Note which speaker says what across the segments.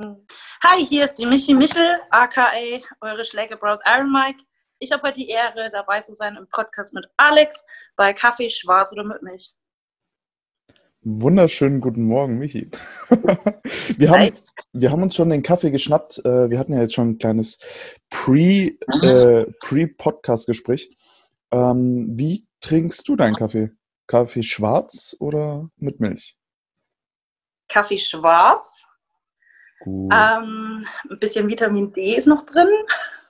Speaker 1: Hi, hier ist die Michi Michel, aka eure Schlägerbraut Iron Mike. Ich habe heute die Ehre, dabei zu sein im Podcast mit Alex bei Kaffee Schwarz oder mit Milch.
Speaker 2: Wunderschönen guten Morgen, Michi. wir, haben, wir haben uns schon den Kaffee geschnappt. Äh, wir hatten ja jetzt schon ein kleines Pre, äh, Pre-Podcast-Gespräch. Ähm, wie trinkst du deinen Kaffee? Kaffee schwarz oder mit Milch?
Speaker 1: Kaffee schwarz. Ähm, ein bisschen Vitamin D ist noch drin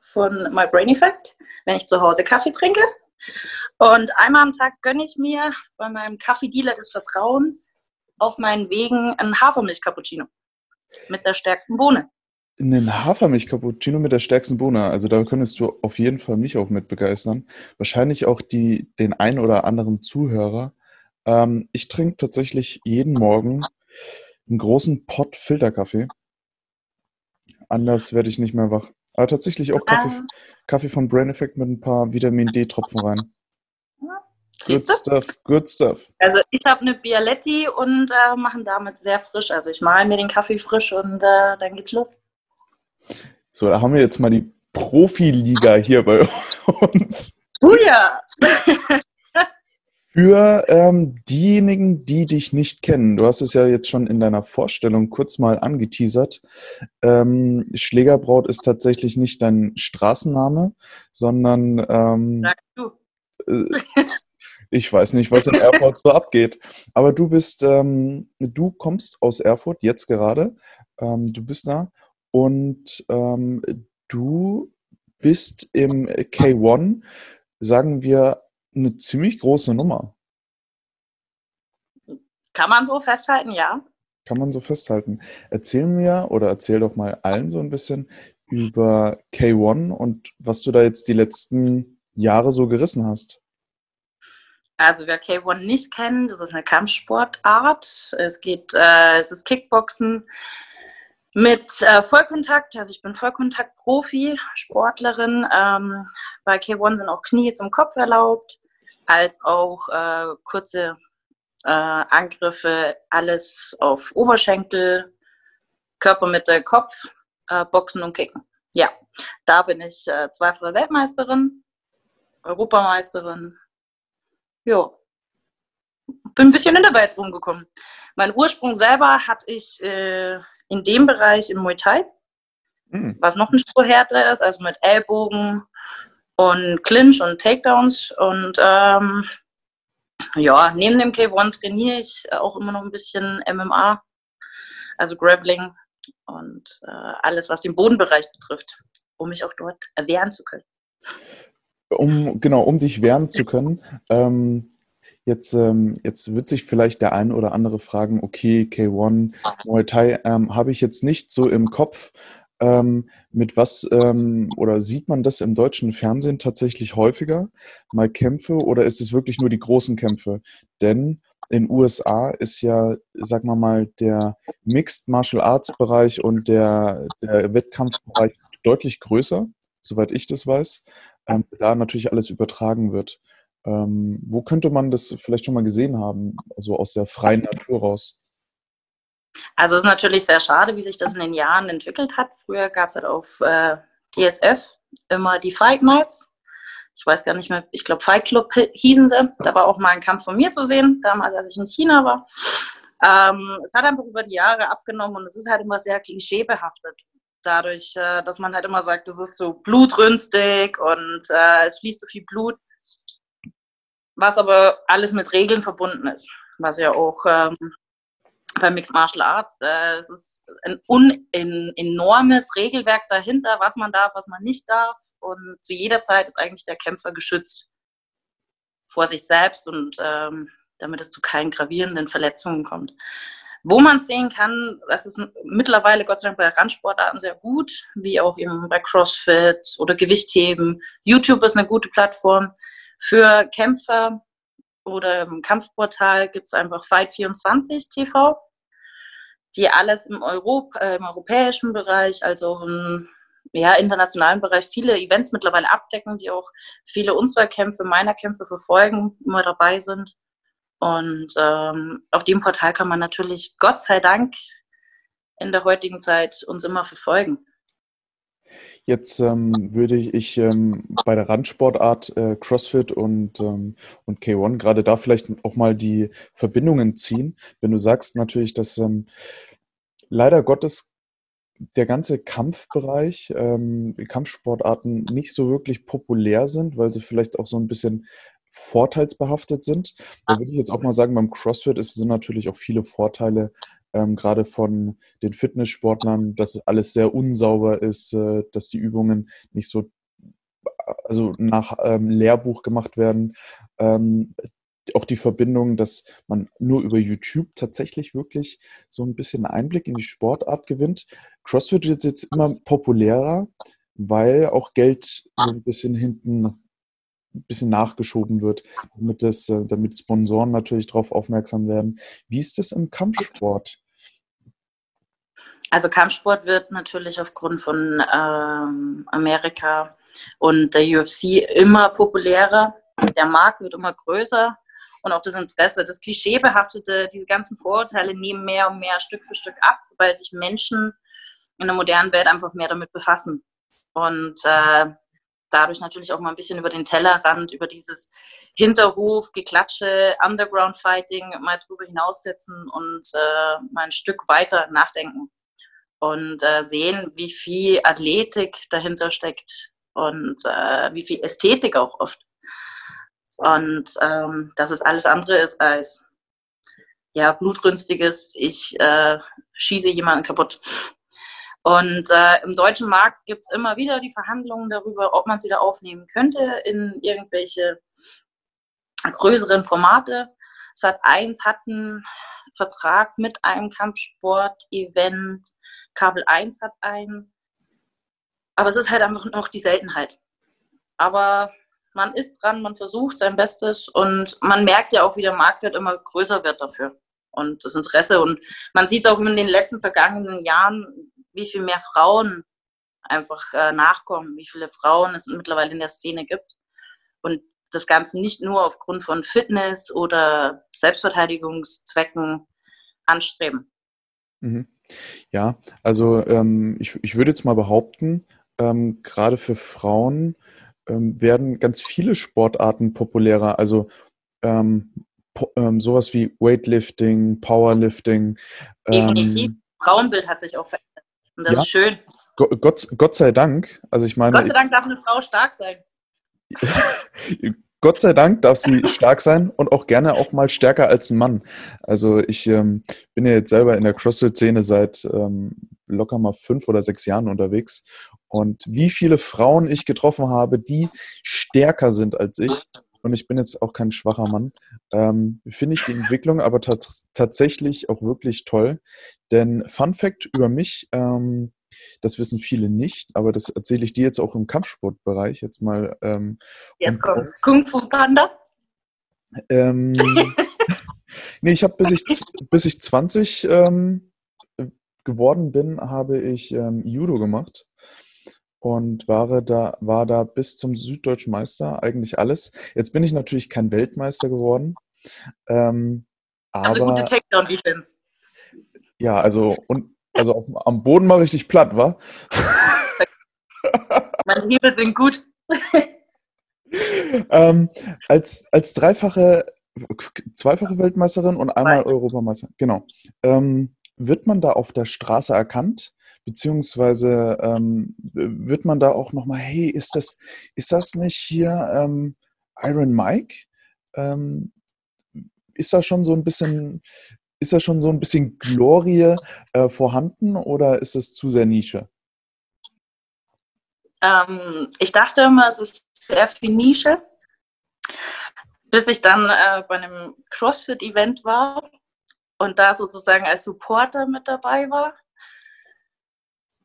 Speaker 1: von My Brain Effect, wenn ich zu Hause Kaffee trinke. Und einmal am Tag gönne ich mir bei meinem Kaffeedealer des Vertrauens auf meinen Wegen einen Hafermilch-Cappuccino mit der stärksten Bohne.
Speaker 2: Einen Hafermilch-Cappuccino mit der stärksten Bohne. Also da könntest du auf jeden Fall mich auch mit begeistern. Wahrscheinlich auch die, den ein oder anderen Zuhörer. Ähm, ich trinke tatsächlich jeden Morgen einen großen Pott Filterkaffee. Anders werde ich nicht mehr wach. Aber tatsächlich auch Kaffee, ah. Kaffee von Brain Effect mit ein paar Vitamin D-Tropfen rein. Good stuff, good stuff.
Speaker 1: Also ich habe eine Bialetti und äh, machen damit sehr frisch. Also ich male mir den Kaffee frisch und äh, dann geht's los.
Speaker 2: So, da haben wir jetzt mal die Profiliga hier bei uns.
Speaker 1: Oh ja!
Speaker 2: Für ähm, diejenigen, die dich nicht kennen, du hast es ja jetzt schon in deiner Vorstellung kurz mal angeteasert. Ähm, Schlägerbraut ist tatsächlich nicht dein Straßenname, sondern ähm, du. Äh, ich weiß nicht, was in Erfurt so abgeht. Aber du bist, ähm, du kommst aus Erfurt jetzt gerade. Ähm, du bist da und ähm, du bist im K1, sagen wir, eine ziemlich große Nummer.
Speaker 1: Kann man so festhalten, ja.
Speaker 2: Kann man so festhalten. Erzähl mir oder erzähl doch mal allen so ein bisschen über K1 und was du da jetzt die letzten Jahre so gerissen hast.
Speaker 1: Also wer K1 nicht kennt, das ist eine Kampfsportart. Es geht, äh, es ist Kickboxen mit äh, Vollkontakt. Also ich bin Vollkontakt-Profi, Sportlerin. Ähm, bei K1 sind auch Knie zum Kopf erlaubt als auch äh, kurze äh, Angriffe, alles auf Oberschenkel, Körpermitte, Kopf, äh, Boxen und Kicken. Ja, da bin ich äh, zweifache Weltmeisterin, Europameisterin. Ja, bin ein bisschen in der Welt rumgekommen. Mein Ursprung selber hatte ich äh, in dem Bereich im Muay Thai, mhm. was noch ein Spur härter ist, also mit Ellbogen, und Clinch und Takedowns. Und ähm, ja, neben dem K1 trainiere ich auch immer noch ein bisschen MMA, also Grappling und äh, alles, was den Bodenbereich betrifft, um mich auch dort wehren zu können.
Speaker 2: Um, genau, um dich wehren zu können. Ähm, jetzt, ähm, jetzt wird sich vielleicht der eine oder andere fragen, okay, K1, Muay Thai ähm, habe ich jetzt nicht so im Kopf. Ähm, mit was ähm, oder sieht man das im deutschen Fernsehen tatsächlich häufiger? Mal Kämpfe oder ist es wirklich nur die großen Kämpfe? Denn in USA ist ja, sagen wir mal, der Mixed Martial Arts Bereich und der, der Wettkampfbereich deutlich größer, soweit ich das weiß, ähm, da natürlich alles übertragen wird. Ähm, wo könnte man das vielleicht schon mal gesehen haben, also aus der freien Natur raus?
Speaker 1: Also es ist natürlich sehr schade, wie sich das in den Jahren entwickelt hat. Früher gab es halt auf äh, ESF immer die Fight Nights. Ich weiß gar nicht mehr, ich glaube Fight Club hießen sie. Da war auch mal ein Kampf von mir zu sehen, damals als ich in China war. Ähm, es hat einfach über die Jahre abgenommen und es ist halt immer sehr klischeebehaftet. Dadurch, äh, dass man halt immer sagt, es ist so blutrünstig und äh, es fließt so viel Blut. Was aber alles mit Regeln verbunden ist. Was ja auch ähm, beim Mixed Martial Arts. Äh, es ist ein, un, ein enormes Regelwerk dahinter, was man darf, was man nicht darf. Und zu jeder Zeit ist eigentlich der Kämpfer geschützt vor sich selbst und ähm, damit es zu keinen gravierenden Verletzungen kommt. Wo man es sehen kann, das ist mittlerweile Gott sei Dank bei Randsportarten sehr gut, wie auch eben bei CrossFit oder Gewichtheben. YouTube ist eine gute Plattform für Kämpfer, oder im Kampfportal gibt es einfach Fight24 TV, die alles im, Europ äh, im europäischen Bereich, also im ja, internationalen Bereich viele Events mittlerweile abdecken, die auch viele unserer Kämpfe, meiner Kämpfe verfolgen, immer dabei sind. Und ähm, auf dem Portal kann man natürlich, Gott sei Dank, in der heutigen Zeit uns immer verfolgen.
Speaker 2: Jetzt ähm, würde ich ähm, bei der Randsportart äh, CrossFit und, ähm, und K1 gerade da vielleicht auch mal die Verbindungen ziehen. Wenn du sagst natürlich, dass ähm, leider Gottes der ganze Kampfbereich, ähm, Kampfsportarten nicht so wirklich populär sind, weil sie vielleicht auch so ein bisschen vorteilsbehaftet sind. Da würde ich jetzt auch mal sagen, beim CrossFit ist, sind natürlich auch viele Vorteile ähm, gerade von den Fitnesssportlern, dass alles sehr unsauber ist, äh, dass die Übungen nicht so also nach ähm, Lehrbuch gemacht werden. Ähm, auch die Verbindung, dass man nur über YouTube tatsächlich wirklich so ein bisschen Einblick in die Sportart gewinnt. CrossFit wird jetzt immer populärer, weil auch Geld so ein bisschen hinten ein bisschen nachgeschoben wird, damit, das, äh, damit Sponsoren natürlich darauf aufmerksam werden. Wie ist das im Kampfsport?
Speaker 1: Also Kampfsport wird natürlich aufgrund von ähm, Amerika und der UFC immer populärer. Der Markt wird immer größer und auch das Interesse, das Klischeebehaftete, diese ganzen Vorurteile nehmen mehr und mehr Stück für Stück ab, weil sich Menschen in der modernen Welt einfach mehr damit befassen. Und äh, dadurch natürlich auch mal ein bisschen über den Tellerrand, über dieses Hinterhof, Geklatsche, Underground-Fighting mal drüber hinaussetzen und äh, mal ein Stück weiter nachdenken und äh, sehen, wie viel Athletik dahinter steckt und äh, wie viel Ästhetik auch oft. Und ähm, dass es alles andere ist als ja, blutrünstiges, ich äh, schieße jemanden kaputt. Und äh, im deutschen Markt gibt es immer wieder die Verhandlungen darüber, ob man es wieder aufnehmen könnte in irgendwelche größeren Formate. Sat 1 hat einen Vertrag mit einem Kampfsport-Event, Kabel 1 hat einen. Aber es ist halt einfach noch die Seltenheit. Aber man ist dran, man versucht sein Bestes und man merkt ja auch, wie der Marktwert immer größer wird dafür und das Interesse. Und man sieht auch in den letzten vergangenen Jahren, wie viel mehr Frauen einfach äh, nachkommen, wie viele Frauen es mittlerweile in der Szene gibt. Und das Ganze nicht nur aufgrund von Fitness oder Selbstverteidigungszwecken anstreben.
Speaker 2: Mhm. Ja, also ähm, ich, ich würde jetzt mal behaupten, ähm, gerade für Frauen ähm, werden ganz viele Sportarten populärer. Also ähm, po, ähm, sowas wie Weightlifting, Powerlifting.
Speaker 1: Definitiv. Ähm, Frauenbild hat sich auch verändert. Und das ja, ist schön.
Speaker 2: Gott, Gott sei Dank. Also ich meine.
Speaker 1: Gott sei Dank darf eine Frau stark sein.
Speaker 2: Gott sei Dank darf sie stark sein und auch gerne auch mal stärker als ein Mann. Also ich ähm, bin ja jetzt selber in der CrossFit-Szene seit ähm, locker mal fünf oder sechs Jahren unterwegs. Und wie viele Frauen ich getroffen habe, die stärker sind als ich, und ich bin jetzt auch kein schwacher Mann, ähm, finde ich die Entwicklung aber tatsächlich auch wirklich toll. Denn Fun Fact über mich, ähm, das wissen viele nicht, aber das erzähle ich dir jetzt auch im Kampfsportbereich jetzt mal. Ähm,
Speaker 1: jetzt kommt Kung Fu Panda.
Speaker 2: Ähm, nee, ich habe bis ich, bis ich 20 ähm, geworden bin, habe ich ähm, Judo gemacht und war da, war da bis zum süddeutschen Meister eigentlich alles. Jetzt bin ich natürlich kein Weltmeister geworden. Ähm, aber Eine gute Takedown-Defense. Ja, also und also auf, am Boden mache ich dich platt, wa?
Speaker 1: Meine Hebel sind gut.
Speaker 2: ähm, als, als dreifache, zweifache Weltmeisterin und einmal Nein. Europameister, genau. Ähm, wird man da auf der Straße erkannt? Beziehungsweise ähm, wird man da auch nochmal, hey, ist das, ist das nicht hier ähm, Iron Mike? Ähm, ist da schon so ein bisschen ist da schon so ein bisschen Glorie äh, vorhanden oder ist es zu sehr Nische?
Speaker 1: Ähm, ich dachte immer, es ist sehr viel Nische, bis ich dann äh, bei einem CrossFit-Event war und da sozusagen als Supporter mit dabei war.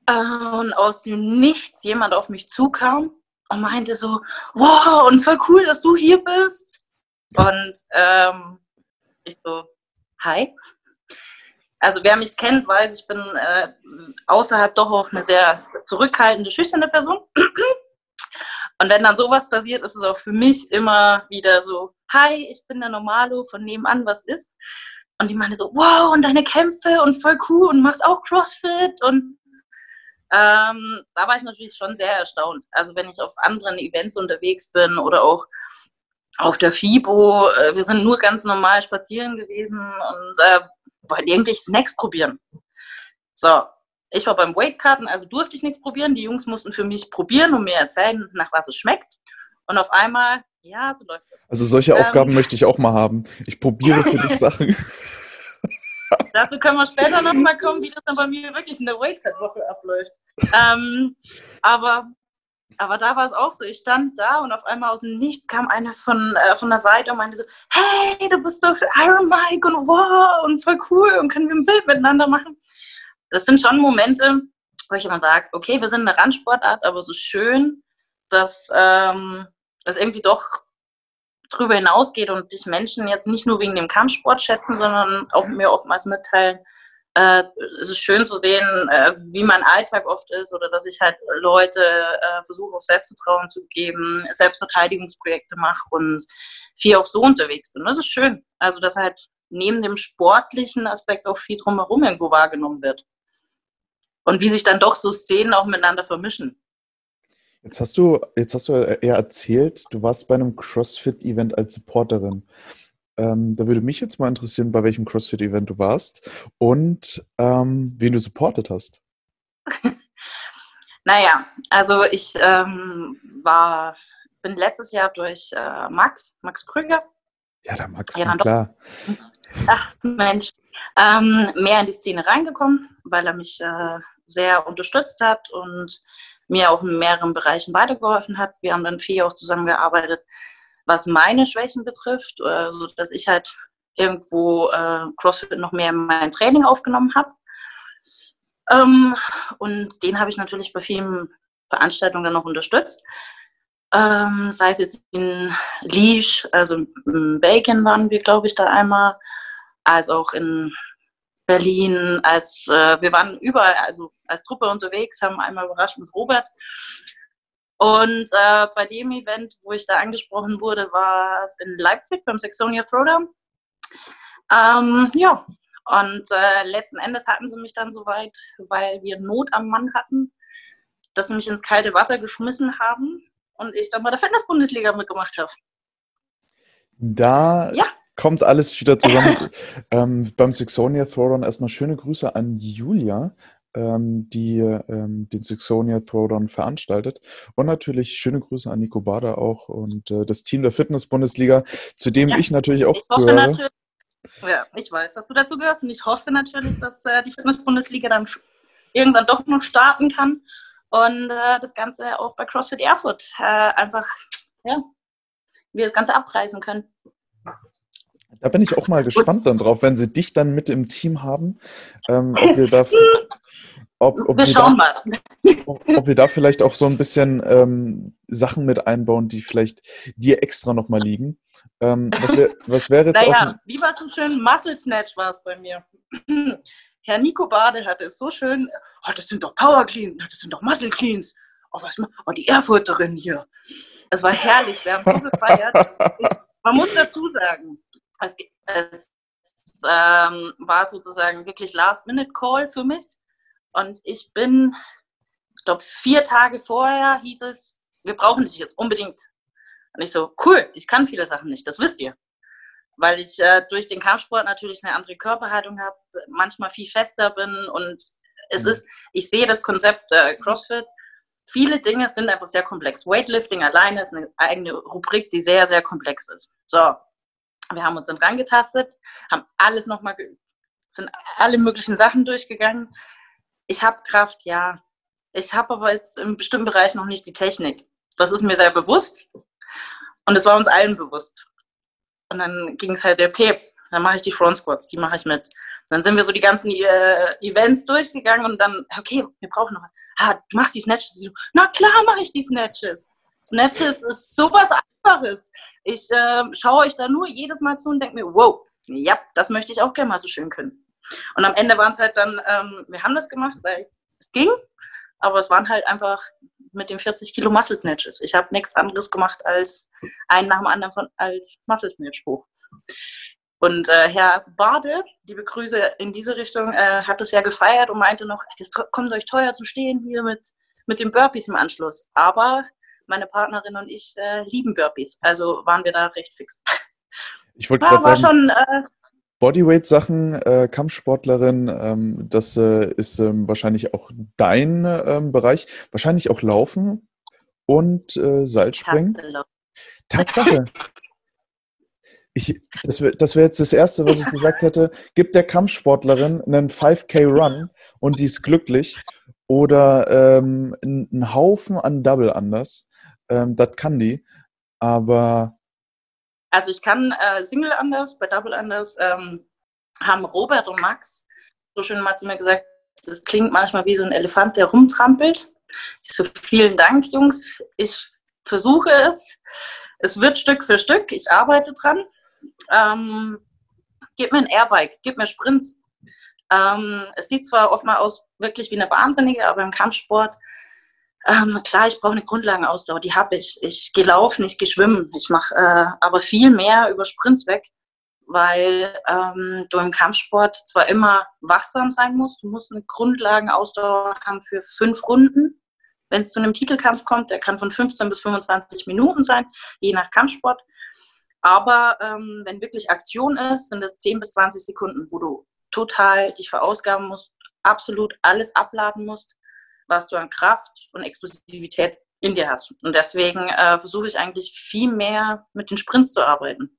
Speaker 1: Äh, und aus dem Nichts jemand auf mich zukam und meinte so, wow, und voll cool, dass du hier bist. Und ähm, ich so, hi. Also wer mich kennt, weiß, ich bin äh, außerhalb doch auch eine sehr zurückhaltende, schüchterne Person. Und wenn dann sowas passiert, ist es auch für mich immer wieder so, hi, ich bin der Normalo von nebenan, was ist? Und die meinte so, wow, und deine Kämpfe und voll cool und machst auch CrossFit und ähm, da war ich natürlich schon sehr erstaunt. Also wenn ich auf anderen Events unterwegs bin oder auch auf der FIBO, äh, wir sind nur ganz normal spazieren gewesen und äh, wollten irgendwie Snacks probieren. So, ich war beim Weightkarten, also durfte ich nichts probieren. Die Jungs mussten für mich probieren und mir erzählen, nach was es schmeckt. Und auf einmal, ja, so läuft das.
Speaker 2: Also solche ähm, Aufgaben möchte ich auch mal haben. Ich probiere für dich Sachen.
Speaker 1: Dazu können wir später nochmal kommen, wie das dann bei mir wirklich in der Weightcut-Woche abläuft. Ähm, aber, aber da war es auch so. Ich stand da und auf einmal aus dem Nichts kam eine von, äh, von der Seite und meinte so, hey, du bist doch Iron Mike und wow und voll cool und können wir ein Bild miteinander machen. Das sind schon Momente, wo ich immer sage, okay, wir sind eine Randsportart, aber so schön, dass ähm, das irgendwie doch drüber hinausgeht und dich Menschen jetzt nicht nur wegen dem Kampfsport schätzen, sondern auch mir oftmals mitteilen, äh, es ist schön zu sehen, äh, wie mein Alltag oft ist oder dass ich halt Leute äh, versuche, auch Selbstvertrauen zu geben, Selbstverteidigungsprojekte mache und viel auch so unterwegs bin. Das ist schön. Also, dass halt neben dem sportlichen Aspekt auch viel drumherum irgendwo wahrgenommen wird. Und wie sich dann doch so Szenen auch miteinander vermischen.
Speaker 2: Jetzt hast du, jetzt hast du eher erzählt, du warst bei einem CrossFit-Event als Supporterin. Ähm, da würde mich jetzt mal interessieren, bei welchem CrossFit-Event du warst und ähm, wen du supportet hast.
Speaker 1: naja, also ich ähm, war, bin letztes Jahr durch äh, Max, Max Krüger.
Speaker 2: Ja, der Max, ja, klar.
Speaker 1: Ach, Mensch. Ähm, mehr in die Szene reingekommen, weil er mich äh, sehr unterstützt hat und mir auch in mehreren Bereichen weitergeholfen hat. Wir haben dann viel auch zusammengearbeitet, was meine Schwächen betrifft, äh, dass ich halt irgendwo äh, CrossFit noch mehr in mein Training aufgenommen habe. Ähm, und den habe ich natürlich bei vielen Veranstaltungen dann noch unterstützt. Ähm, sei es jetzt in Leash, also in Bacon waren wir, glaube ich, da einmal, als auch in Berlin, als äh, wir waren überall, also als Truppe unterwegs, haben einmal überrascht mit Robert. Und äh, bei dem Event, wo ich da angesprochen wurde, war es in Leipzig beim Saxonia Throwdown. Ähm, ja, und äh, letzten Endes hatten sie mich dann soweit, weil wir Not am Mann hatten, dass sie mich ins kalte Wasser geschmissen haben und ich dann bei der Fitness-Bundesliga mitgemacht habe.
Speaker 2: Da ja kommt alles wieder zusammen. ähm, beim Sixonia Throwdown erstmal schöne Grüße an Julia, die ähm, den Sixonia Throwdown veranstaltet. Und natürlich schöne Grüße an Nico Bader auch und äh, das Team der Fitness-Bundesliga, zu dem ja, ich natürlich auch ich gehöre.
Speaker 1: Ja, ich weiß, dass du dazu gehörst und ich hoffe natürlich, dass äh, die Fitness-Bundesliga dann irgendwann doch noch starten kann und äh, das Ganze auch bei CrossFit Erfurt äh, einfach, ja, wir das Ganze abreißen können.
Speaker 2: Da bin ich auch mal gespannt dann drauf, wenn sie dich dann mit im Team haben, ähm, ob wir da, ob, ob wir, schauen da, mal. Ob, wir da vielleicht auch so ein bisschen ähm, Sachen mit einbauen, die vielleicht dir extra nochmal liegen. Ähm, was, wär, was wäre jetzt
Speaker 1: naja, wie war es so schön? Muscle Snatch war es bei mir. Herr Nico Bade hatte es so schön, oh, das sind doch Power Cleans, das sind doch Muscle Cleans. Oh, was, oh, die Erfurterin hier. Es war herrlich, wir haben so gefeiert. Ich, man muss dazu sagen, es, es ähm, war sozusagen wirklich Last-Minute-Call für mich. Und ich bin, ich glaube, vier Tage vorher hieß es, wir brauchen dich jetzt unbedingt. Und ich so, cool, ich kann viele Sachen nicht, das wisst ihr. Weil ich äh, durch den Kampfsport natürlich eine andere Körperhaltung habe, manchmal viel fester bin und es mhm. ist, ich sehe das Konzept äh, CrossFit. Viele Dinge sind einfach sehr komplex. Weightlifting alleine ist eine eigene Rubrik, die sehr, sehr komplex ist. So, wir haben uns dann rangetastet, haben alles nochmal geübt, sind alle möglichen Sachen durchgegangen. Ich habe Kraft, ja. Ich habe aber jetzt im bestimmten Bereich noch nicht die Technik. Das ist mir sehr bewusst und es war uns allen bewusst. Und dann ging es halt, okay, dann mache ich die Front Squats, die mache ich mit. Dann sind wir so die ganzen äh, Events durchgegangen und dann, okay, wir brauchen noch. Ah, du machst die Snatches. Na klar mache ich die Snatches. Snatches ist sowas Einfaches. Ich äh, schaue euch da nur jedes Mal zu und denke mir, wow, ja, das möchte ich auch gerne mal so schön können. Und am Ende waren es halt dann, ähm, wir haben das gemacht, weil es ging, aber es waren halt einfach mit den 40 Kilo Muscle Snatches. Ich habe nichts anderes gemacht als einen nach dem anderen von, als Muscle Snatch hoch. Und äh, Herr Bade, liebe Grüße in diese Richtung, äh, hat es ja gefeiert und meinte noch, es kommt euch teuer zu stehen hier mit, mit den Burpees im Anschluss. Aber meine Partnerin und ich äh, lieben Burpees, also waren wir da recht fix.
Speaker 2: Ich wollte gerade sagen, schon, äh, Bodyweight-Sachen, äh, Kampfsportlerin, ähm, das äh, ist ähm, wahrscheinlich auch dein ähm, Bereich. Wahrscheinlich auch Laufen und äh, Seilspringen. Tatsache. Ich, das wäre wär jetzt das Erste, was ich gesagt hätte. Gibt der Kampfsportlerin einen 5K-Run und die ist glücklich oder ähm, einen Haufen an Double anders. Ähm, das kann die. Aber
Speaker 1: also ich kann äh, Single anders, bei Double anders ähm, haben Robert und Max so schön mal zu mir gesagt, das klingt manchmal wie so ein Elefant, der rumtrampelt. Ich so, vielen Dank, Jungs. Ich versuche es. Es wird Stück für Stück. Ich arbeite dran. Ähm, gib mir ein Airbike, gib mir Sprints. Ähm, es sieht zwar oft mal aus wirklich wie eine Wahnsinnige, aber im Kampfsport ähm, klar, ich brauche eine Grundlagenausdauer, die habe ich. Ich gehe laufen, ich gehe schwimmen, ich mache äh, aber viel mehr über Sprints weg, weil ähm, du im Kampfsport zwar immer wachsam sein musst, du musst eine Grundlagenausdauer haben für fünf Runden. Wenn es zu einem Titelkampf kommt, der kann von 15 bis 25 Minuten sein, je nach Kampfsport. Aber ähm, wenn wirklich Aktion ist, sind es 10 bis 20 Sekunden, wo du total dich verausgaben musst, absolut alles abladen musst was du an Kraft und Explosivität in dir hast. Und deswegen äh, versuche ich eigentlich viel mehr mit den Sprints zu arbeiten.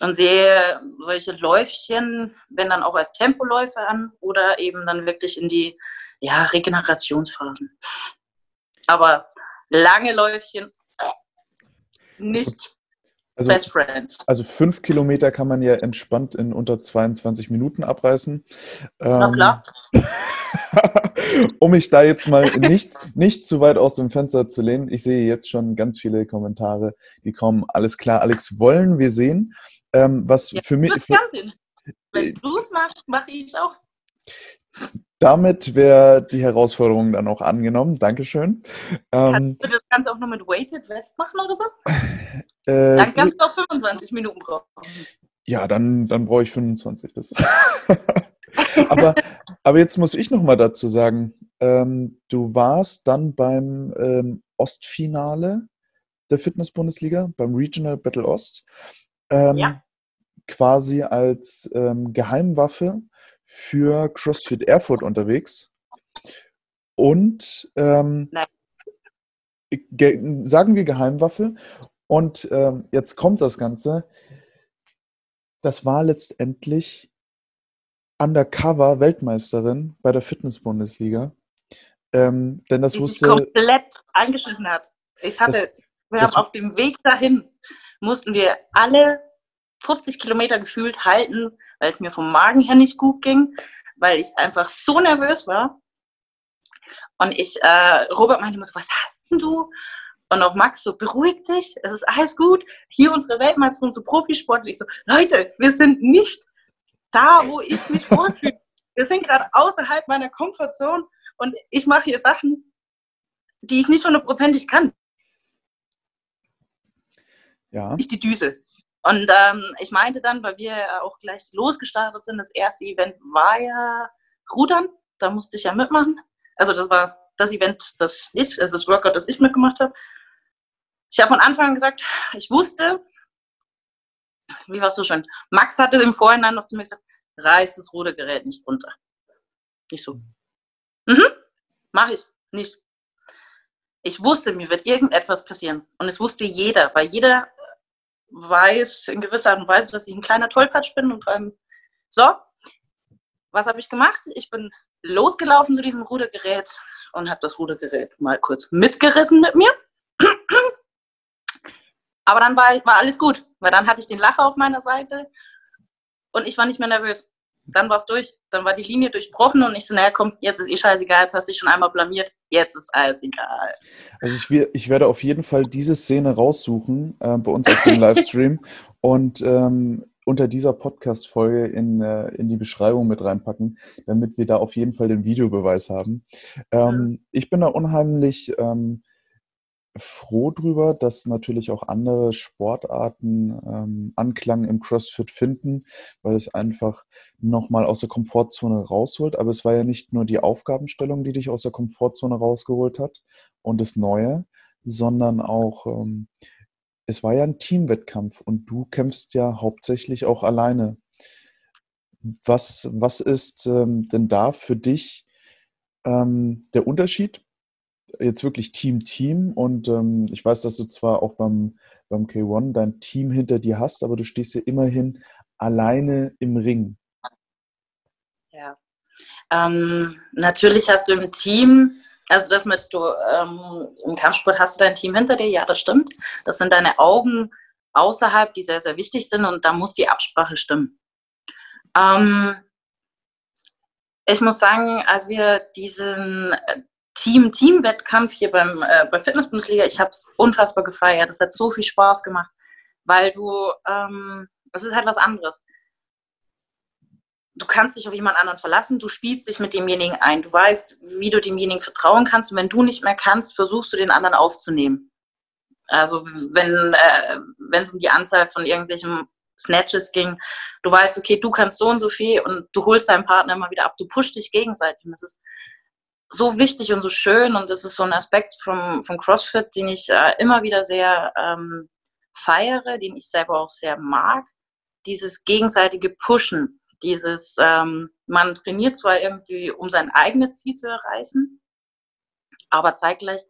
Speaker 1: Und sehe solche Läufchen, wenn dann auch als Tempoläufe an oder eben dann wirklich in die ja, Regenerationsphasen. Aber lange Läufchen nicht
Speaker 2: also, Best Friends. Also fünf Kilometer kann man ja entspannt in unter 22 Minuten abreißen.
Speaker 1: Na klar.
Speaker 2: um mich da jetzt mal nicht, nicht zu weit aus dem Fenster zu lehnen, ich sehe jetzt schon ganz viele Kommentare, die kommen. Alles klar, Alex, wollen wir sehen? Ähm, was ja, für mich. Für,
Speaker 1: Wenn äh, du es machst, mache ich es auch.
Speaker 2: Damit wäre die Herausforderung dann auch angenommen. Dankeschön.
Speaker 1: Kannst ähm, du das Ganze auch nur mit Weighted Vest machen oder so? Äh, dann kannst du auch 25 Minuten brauchen.
Speaker 2: Ja, dann, dann brauche ich 25. Das. aber, aber jetzt muss ich noch mal dazu sagen, ähm, du warst dann beim ähm, Ostfinale der Fitness-Bundesliga, beim Regional Battle Ost, ähm, ja. quasi als ähm, Geheimwaffe für CrossFit Erfurt unterwegs. Und ähm, sagen wir Geheimwaffe. Und ähm, jetzt kommt das Ganze. Das war letztendlich Undercover-Weltmeisterin bei der Fitness-Bundesliga. Ähm, denn das die wusste.
Speaker 1: komplett angeschissen hat. Ich hatte, das, wir haben auf dem Weg dahin, mussten wir alle 50 Kilometer gefühlt halten, weil es mir vom Magen her nicht gut ging, weil ich einfach so nervös war. Und ich, äh, Robert meinte immer so, was hast denn du? Und auch Max so, beruhig dich, es ist alles gut. Hier unsere Weltmeisterin, so Profisportler. Ich so, Leute, wir sind nicht da, wo ich mich wohlfühle. Wir sind gerade außerhalb meiner Komfortzone und ich mache hier Sachen, die ich nicht hundertprozentig kann.
Speaker 2: Ja.
Speaker 1: Nicht die Düse. Und ähm, ich meinte dann, weil wir ja auch gleich losgestartet sind, das erste Event war ja Rudern. Da musste ich ja mitmachen. Also das war das Event, das ich, also das Workout, das ich mitgemacht habe. Ich habe von Anfang an gesagt, ich wusste, wie war es so schön? Max hatte im Vorhinein noch zu mir gesagt, reiß das Rudergerät nicht runter. Ich so, mhm, mach ich nicht. Ich wusste, mir wird irgendetwas passieren. Und es wusste jeder, weil jeder weiß in gewisser Art und Weise, dass ich ein kleiner Tollpatsch bin und vor allem, so, was habe ich gemacht? Ich bin losgelaufen zu diesem Rudergerät und habe das Rudergerät mal kurz mitgerissen mit mir. Aber dann war, war alles gut, weil dann hatte ich den Lacher auf meiner Seite und ich war nicht mehr nervös. Dann war es durch, dann war die Linie durchbrochen und ich so, naja, komm, jetzt ist eh scheißegal, jetzt hast du dich schon einmal blamiert, jetzt ist alles egal.
Speaker 2: Also ich, ich werde auf jeden Fall diese Szene raussuchen äh, bei uns auf dem Livestream und ähm, unter dieser Podcast-Folge in, äh, in die Beschreibung mit reinpacken, damit wir da auf jeden Fall den Videobeweis haben. Ähm, ich bin da unheimlich ähm, froh drüber, dass natürlich auch andere Sportarten ähm, Anklang im CrossFit finden, weil es einfach nochmal aus der Komfortzone rausholt. Aber es war ja nicht nur die Aufgabenstellung, die dich aus der Komfortzone rausgeholt hat und das Neue, sondern auch, ähm, es war ja ein Teamwettkampf und du kämpfst ja hauptsächlich auch alleine. Was, was ist ähm, denn da für dich ähm, der Unterschied jetzt wirklich Team-Team und ähm, ich weiß, dass du zwar auch beim, beim K1 dein Team hinter dir hast, aber du stehst ja immerhin alleine im Ring.
Speaker 1: Ja. Ähm, natürlich hast du im Team, also das mit du ähm, im Kampfsport hast du dein Team hinter dir, ja, das stimmt. Das sind deine Augen außerhalb, die sehr, sehr wichtig sind und da muss die Absprache stimmen. Ähm, ich muss sagen, als wir diesen Team-Team-Wettkampf hier beim, äh, bei Fitness-Bundesliga. Ich habe es unfassbar gefeiert. Es hat so viel Spaß gemacht, weil du, ähm, es ist halt was anderes. Du kannst dich auf jemand anderen verlassen, du spielst dich mit demjenigen ein, du weißt, wie du demjenigen vertrauen kannst und wenn du nicht mehr kannst, versuchst du den anderen aufzunehmen. Also wenn äh, es um die Anzahl von irgendwelchen Snatches ging, du weißt, okay, du kannst so und so viel und du holst deinen Partner immer wieder ab, du pushst dich gegenseitig und das ist so wichtig und so schön und das ist so ein Aspekt vom, vom CrossFit, den ich äh, immer wieder sehr ähm, feiere, den ich selber auch sehr mag. Dieses gegenseitige Pushen, dieses, ähm, man trainiert zwar irgendwie, um sein eigenes Ziel zu erreichen, aber zeitgleich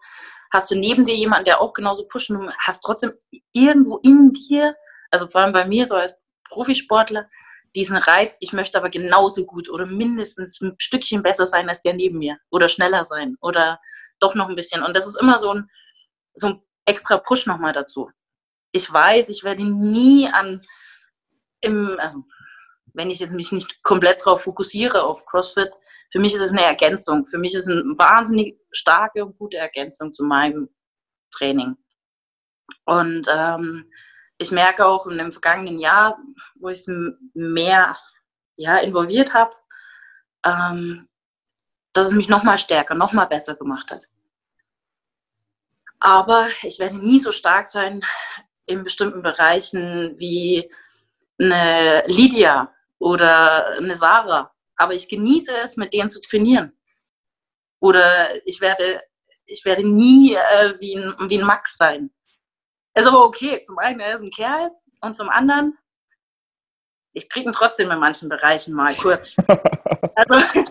Speaker 1: hast du neben dir jemanden, der auch genauso pushen und hast trotzdem irgendwo in dir, also vor allem bei mir so als Profisportler, diesen Reiz, ich möchte aber genauso gut oder mindestens ein Stückchen besser sein als der neben mir oder schneller sein oder doch noch ein bisschen. Und das ist immer so ein, so ein extra Push nochmal dazu. Ich weiß, ich werde nie an, im, also wenn ich mich nicht komplett darauf fokussiere, auf CrossFit, für mich ist es eine Ergänzung. Für mich ist es eine wahnsinnig starke und gute Ergänzung zu meinem Training. Und ähm, ich merke auch in dem vergangenen Jahr, wo ich es mehr ja, involviert habe, ähm, dass es mich noch mal stärker, noch mal besser gemacht hat. Aber ich werde nie so stark sein in bestimmten Bereichen wie eine Lydia oder eine Sarah. Aber ich genieße es, mit denen zu trainieren. Oder ich werde, ich werde nie äh, wie, ein, wie ein Max sein. Ist aber okay. Zum einen, er ist ein Kerl und zum anderen, ich kriege ihn trotzdem in manchen Bereichen mal kurz. also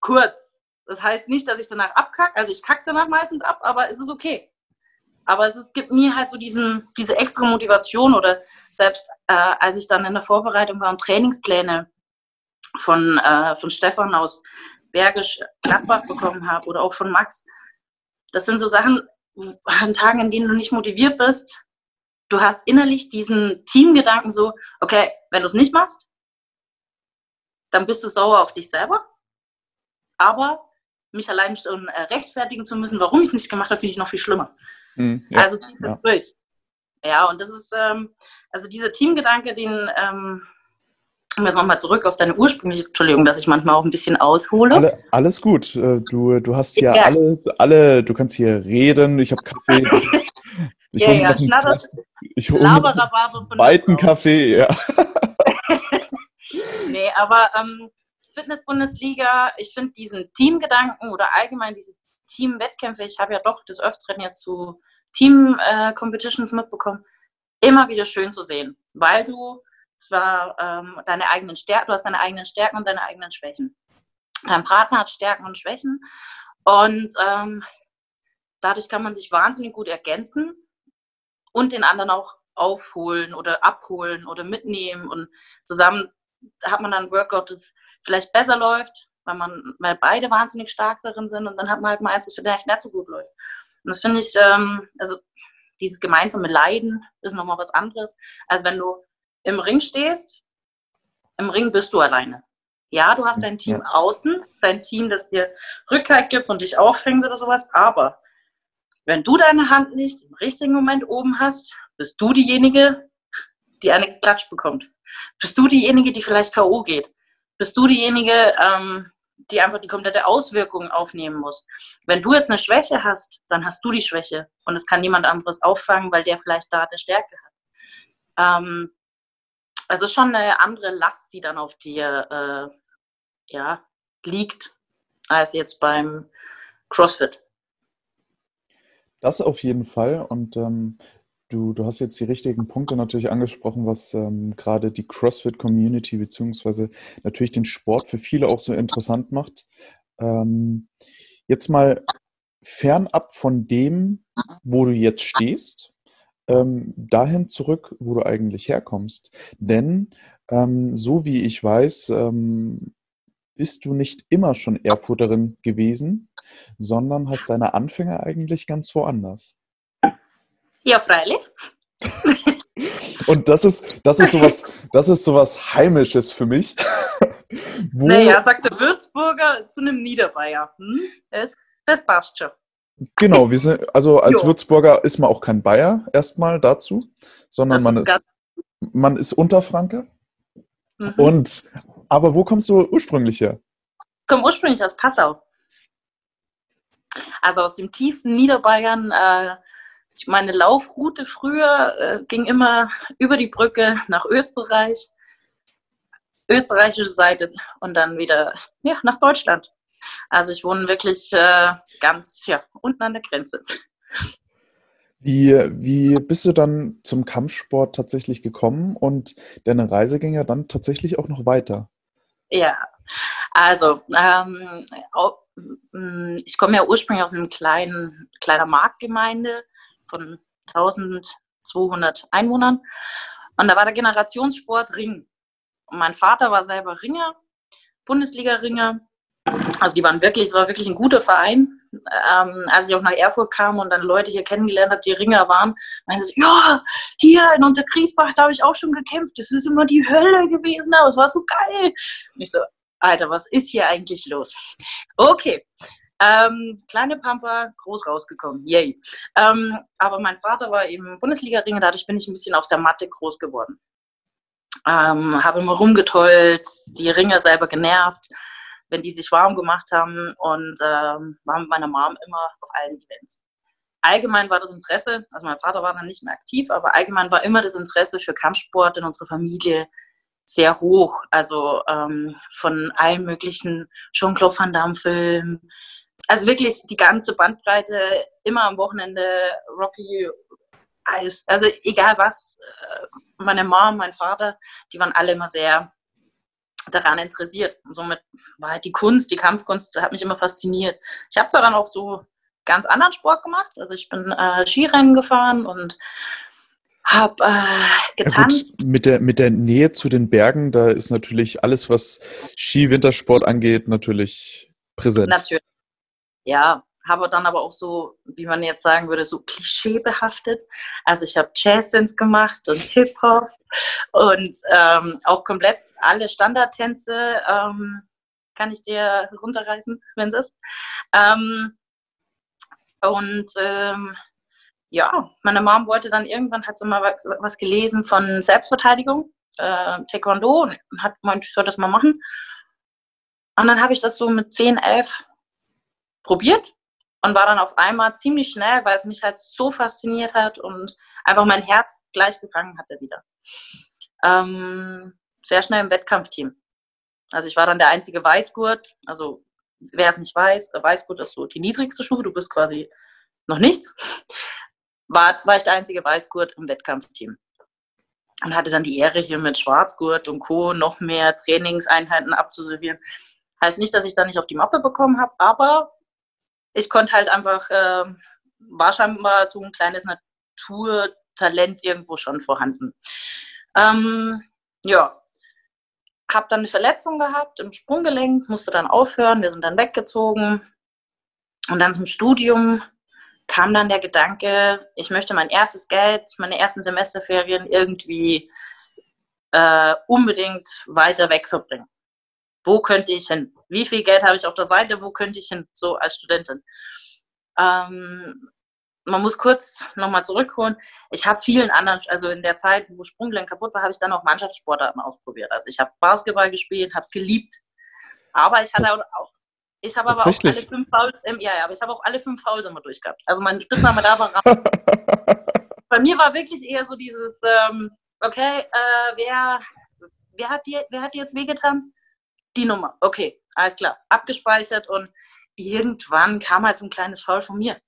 Speaker 1: kurz. Das heißt nicht, dass ich danach abkacke. Also ich kacke danach meistens ab, aber es ist okay. Aber es, ist, gibt mir halt so diesen, diese extra Motivation oder selbst äh, als ich dann in der Vorbereitung war und Trainingspläne von, äh, von Stefan aus Bergisch Gladbach bekommen habe oder auch von Max. Das sind so Sachen, an Tagen, in denen du nicht motiviert bist, du hast innerlich diesen Teamgedanken so, okay, wenn du es nicht machst, dann bist du sauer auf dich selber. Aber mich allein schon äh, rechtfertigen zu müssen, warum ich es nicht gemacht habe, finde ich noch viel schlimmer. Mhm, ja, also ziehst es ja. durch. Ja, und das ist, ähm, also dieser Teamgedanke, den, ähm, und jetzt nochmal zurück auf deine ursprüngliche, Entschuldigung, dass ich manchmal auch ein bisschen aushole.
Speaker 2: Alle, alles gut. Äh, du, du hast hier ja. alle, alle, du kannst hier reden. Ich habe Kaffee. Ich ja, ja, Schnatter, ich hole einen zweiten Kaffee, ja.
Speaker 1: nee, aber ähm, Fitness-Bundesliga, ich finde diesen Teamgedanken oder allgemein diese Team-Wettkämpfe, ich habe ja doch des Öfteren jetzt zu Team-Competitions äh, mitbekommen, immer wieder schön zu sehen, weil du zwar ähm, deine eigenen Stärken, du hast deine eigenen Stärken und deine eigenen Schwächen. Dein Partner hat Stärken und Schwächen und ähm, dadurch kann man sich wahnsinnig gut ergänzen und den anderen auch aufholen oder abholen oder mitnehmen und zusammen hat man dann ein Workout, das vielleicht besser läuft, weil man, weil beide wahnsinnig stark darin sind und dann hat man halt mal eins, das vielleicht nicht so gut läuft. Und das finde ich, ähm, also dieses gemeinsame Leiden ist nochmal was anderes, als wenn du im Ring stehst, im Ring bist du alleine. Ja, du hast dein Team ja. außen, dein Team, das dir Rückhalt gibt und dich auffängt oder sowas, aber wenn du deine Hand nicht im richtigen Moment oben hast, bist du diejenige, die eine Klatsch bekommt. Bist du diejenige, die vielleicht K.O. geht. Bist du diejenige, ähm, die einfach die komplette Auswirkung aufnehmen muss. Wenn du jetzt eine Schwäche hast, dann hast du die Schwäche und es kann niemand anderes auffangen, weil der vielleicht da eine Stärke hat. Ähm, also schon eine andere Last, die dann auf dir äh, ja, liegt, als jetzt beim CrossFit.
Speaker 2: Das auf jeden Fall. Und ähm, du, du hast jetzt die richtigen Punkte natürlich angesprochen, was ähm, gerade die CrossFit-Community beziehungsweise natürlich den Sport für viele auch so interessant macht. Ähm, jetzt mal fernab von dem, wo du jetzt stehst, ähm, dahin zurück, wo du eigentlich herkommst. Denn ähm, so wie ich weiß, ähm, bist du nicht immer schon Erfurterin gewesen, sondern hast deine Anfänge eigentlich ganz woanders.
Speaker 1: Ja, freilich.
Speaker 2: Und das ist, das ist sowas, das ist sowas Heimisches für mich.
Speaker 1: Wo, naja, sagt der Würzburger zu einem Niederbayer. Hm? Das, das passt schon.
Speaker 2: Genau, wir sind, also als jo. Würzburger ist man auch kein Bayer erstmal dazu, sondern man ist, ist man ist Unterfranke. Mhm. Und aber wo kommst du ursprünglich her?
Speaker 1: Ich komme ursprünglich aus Passau. Also aus dem tiefsten Niederbayern. Äh, meine Laufroute früher äh, ging immer über die Brücke nach Österreich, österreichische Seite und dann wieder ja, nach Deutschland. Also ich wohne wirklich äh, ganz ja, unten an der Grenze.
Speaker 2: Wie, wie bist du dann zum Kampfsport tatsächlich gekommen und deine Reise ging ja dann tatsächlich auch noch weiter?
Speaker 1: Ja, also ähm, mm, ich komme ja ursprünglich aus einem kleinen, kleiner Marktgemeinde von 1200 Einwohnern und da war der Generationssport Ring. Und mein Vater war selber Ringer, Bundesliga-Ringer also die waren wirklich, es war wirklich ein guter Verein. Ähm, als ich auch nach Erfurt kam und dann Leute hier kennengelernt habe, die Ringer waren, meinen sie, ja, hier in Unterkriesbach, da habe ich auch schon gekämpft. Das ist immer die Hölle gewesen, aber es war so geil. Und ich so, Alter, was ist hier eigentlich los? Okay. Ähm, kleine Pampa, groß rausgekommen. Yay. Ähm, aber mein Vater war eben Bundesliga-Ringer, dadurch bin ich ein bisschen auf der Matte groß geworden. Ähm, habe immer rumgetollt, die Ringer selber genervt wenn die sich warm gemacht haben und ähm, war mit meiner Mom immer auf allen Events. Allgemein war das Interesse, also mein Vater war dann nicht mehr aktiv, aber allgemein war immer das Interesse für Kampfsport in unserer Familie sehr hoch. Also ähm, von allen möglichen Jean-Claude Van Damme-Filmen. Also wirklich die ganze Bandbreite, immer am Wochenende Rocky, also egal was. Äh, meine Mom, mein Vater, die waren alle immer sehr daran interessiert. Und somit war halt die Kunst, die Kampfkunst, hat mich immer fasziniert. Ich habe zwar dann auch so ganz anderen Sport gemacht. Also ich bin äh, Skirennen gefahren und habe äh, getanzt.
Speaker 2: Ja mit, der, mit der Nähe zu den Bergen, da ist natürlich alles, was Ski-Wintersport angeht, natürlich präsent.
Speaker 1: Natürlich. Ja, habe dann aber auch so, wie man jetzt sagen würde, so klischeebehaftet. Also ich habe Jazz-Dance gemacht und Hip-Hop und ähm, auch komplett alle Standardtänze ähm, kann ich dir runterreißen, wenn es ist. Ähm, und ähm, ja, meine Mom wollte dann irgendwann, hat sie mal was gelesen von Selbstverteidigung, äh, Taekwondo und hat gemeint, ich soll das mal machen. Und dann habe ich das so mit 10, 11 probiert und war dann auf einmal ziemlich schnell, weil es mich halt so fasziniert hat und einfach mein Herz gleich gefangen hatte wieder. Ähm, sehr schnell im Wettkampfteam. Also ich war dann der einzige Weißgurt, also wer es nicht weiß, Weißgurt ist so die niedrigste Stufe, du bist quasi noch nichts. War, war ich der einzige Weißgurt im Wettkampfteam. Und hatte dann die Ehre, hier mit Schwarzgurt und Co. noch mehr Trainingseinheiten abzuservieren. Heißt nicht, dass ich da nicht auf die Mappe bekommen habe, aber ich konnte halt einfach, äh, war scheinbar so ein kleines Naturtalent irgendwo schon vorhanden. Ähm, ja, habe dann eine Verletzung gehabt im Sprunggelenk, musste dann aufhören, wir sind dann weggezogen. Und dann zum Studium kam dann der Gedanke, ich möchte mein erstes Geld, meine ersten Semesterferien irgendwie äh, unbedingt weiter weg verbringen wo könnte ich hin? Wie viel Geld habe ich auf der Seite? Wo könnte ich hin? So als Studentin. Ähm, man muss kurz nochmal zurückholen. Ich habe vielen anderen, also in der Zeit, wo Sprunggelenk kaputt war, habe ich dann auch Mannschaftssportarten ausprobiert. Also ich habe Basketball gespielt, habe es geliebt. Aber ich hatte auch, ich habe aber auch alle fünf Fouls, im, ja, ja, aber ich habe auch alle fünf Fouls immer durchgehabt. Also mein Spitzname da war Bei mir war wirklich eher so dieses, ähm, okay, äh, wer, wer, hat dir, wer hat dir jetzt wehgetan? Die Nummer. Okay, alles klar. Abgespeichert und irgendwann kam halt so ein kleines Foul von mir.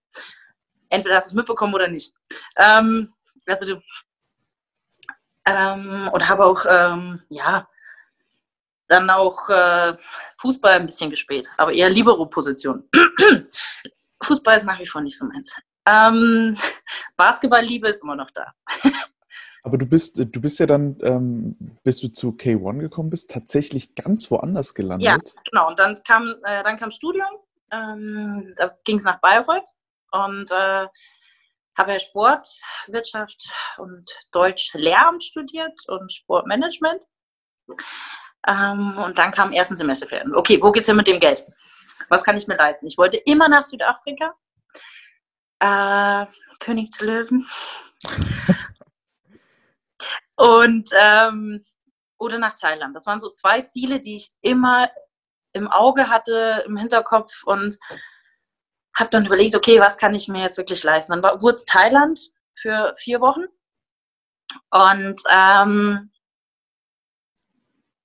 Speaker 1: Entweder hast du es mitbekommen oder nicht. Ähm, also du, ähm, und habe auch, ähm, ja, dann auch äh, Fußball ein bisschen gespielt, aber eher Libero-Position. Fußball ist nach wie vor nicht so meins. Ähm, Basketball-Liebe ist immer noch da.
Speaker 2: aber du bist, du bist ja dann, ähm, bis du zu K1 gekommen bist, tatsächlich ganz woanders gelandet.
Speaker 1: Ja, genau. Und dann kam, äh, dann kam Studium. Ähm, da ging es nach Bayreuth und äh, habe ja Sport, Wirtschaft und Deutsch Lehramt studiert und Sportmanagement. Ähm, und dann kam ersten Semesterferien. Okay, wo geht's hin mit dem Geld? Was kann ich mir leisten? Ich wollte immer nach Südafrika. Äh, König zu Löwen. Und ähm, oder nach Thailand. Das waren so zwei Ziele, die ich immer im Auge hatte, im Hinterkopf und habe dann überlegt, okay, was kann ich mir jetzt wirklich leisten? Dann wurde es Thailand für vier Wochen und ähm,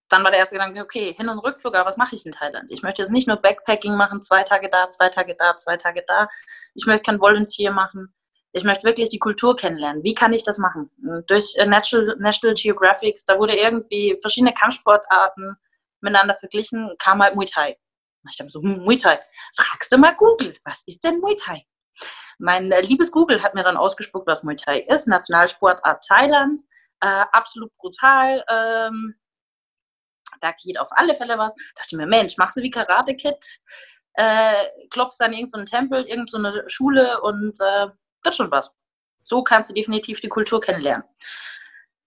Speaker 1: dann war der erste Gedanke, okay, Hin- und Rückflug, aber was mache ich in Thailand? Ich möchte jetzt nicht nur Backpacking machen, zwei Tage da, zwei Tage da, zwei Tage da. Ich möchte kein Volunteer machen. Ich möchte wirklich die Kultur kennenlernen. Wie kann ich das machen? Durch äh, National, National Geographic, da wurde irgendwie verschiedene Kampfsportarten miteinander verglichen, kam halt Muay Thai. Ich dachte so, hm, Muay Thai. Fragst du mal Google, was ist denn Muay Thai? Mein äh, liebes Google hat mir dann ausgespuckt, was Muay Thai ist. Nationalsportart Thailand. Äh, absolut brutal. Ähm, da geht auf alle Fälle was. Da dachte ich mir, Mensch, machst du wie Karate Kid? Äh, klopfst dann irgendeinen so Tempel, irgendeine so Schule und äh, wird schon was. So kannst du definitiv die Kultur kennenlernen.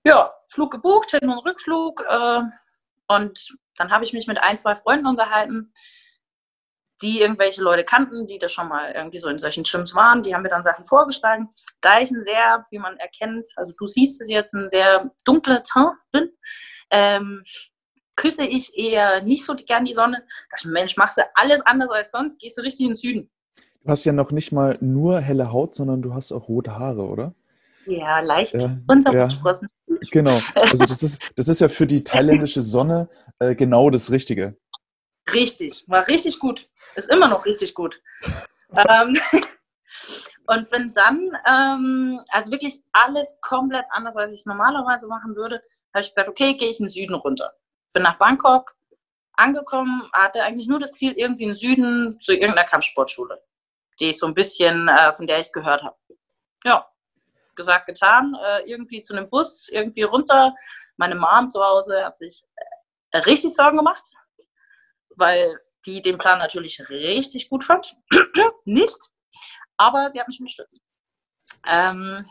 Speaker 1: Ja, Flug gebucht, Hin- und Rückflug. Äh, und dann habe ich mich mit ein, zwei Freunden unterhalten, die irgendwelche Leute kannten, die da schon mal irgendwie so in solchen Gyms waren. Die haben mir dann Sachen vorgeschlagen. Da ich ein sehr, wie man erkennt, also du siehst es jetzt, ein sehr dunkler Teint bin, ähm, küsse ich eher nicht so gern die Sonne. Da ich, Mensch, machst du alles anders als sonst, gehst du richtig in den Süden.
Speaker 2: Du hast ja noch nicht mal nur helle Haut, sondern du hast auch rote Haare, oder?
Speaker 1: Ja, leicht ja, Untersprossen.
Speaker 2: Ja, genau. Also das ist, das ist ja für die thailändische Sonne äh, genau das Richtige.
Speaker 1: Richtig, war richtig gut. Ist immer noch richtig gut. ähm, und bin dann, ähm, also wirklich alles komplett anders, als ich es normalerweise machen würde, habe ich gesagt, okay, gehe ich in den Süden runter bin nach Bangkok angekommen, hatte eigentlich nur das Ziel, irgendwie im Süden zu irgendeiner Kampfsportschule, die ich so ein bisschen, äh, von der ich gehört habe. Ja, gesagt, getan, äh, irgendwie zu einem Bus, irgendwie runter. Meine Mom zu Hause hat sich äh, richtig Sorgen gemacht, weil die den Plan natürlich richtig gut fand. Nicht, aber sie hat mich unterstützt. Ähm,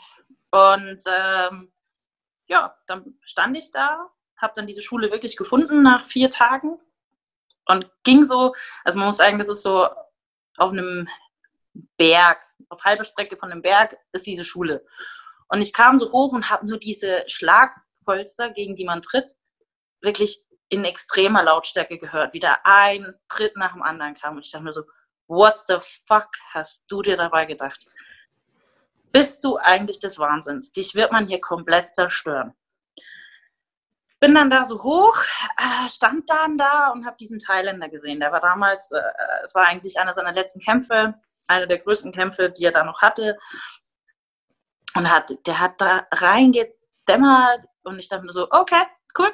Speaker 1: und ähm, ja, dann stand ich da habe dann diese Schule wirklich gefunden nach vier Tagen und ging so, also man muss sagen, das ist so auf einem Berg, auf halber Strecke von einem Berg ist diese Schule. Und ich kam so hoch und habe nur diese Schlagpolster, gegen die man tritt, wirklich in extremer Lautstärke gehört. Wieder ein Tritt nach dem anderen kam. Und ich dachte mir so, what the fuck hast du dir dabei gedacht? Bist du eigentlich des Wahnsinns? Dich wird man hier komplett zerstören bin dann da so hoch, äh, stand dann da und habe diesen Thailänder gesehen. Der war damals, äh, es war eigentlich einer seiner letzten Kämpfe, einer der größten Kämpfe, die er da noch hatte. Und hat, der hat da reingedämmert und ich dachte mir so, okay, cool,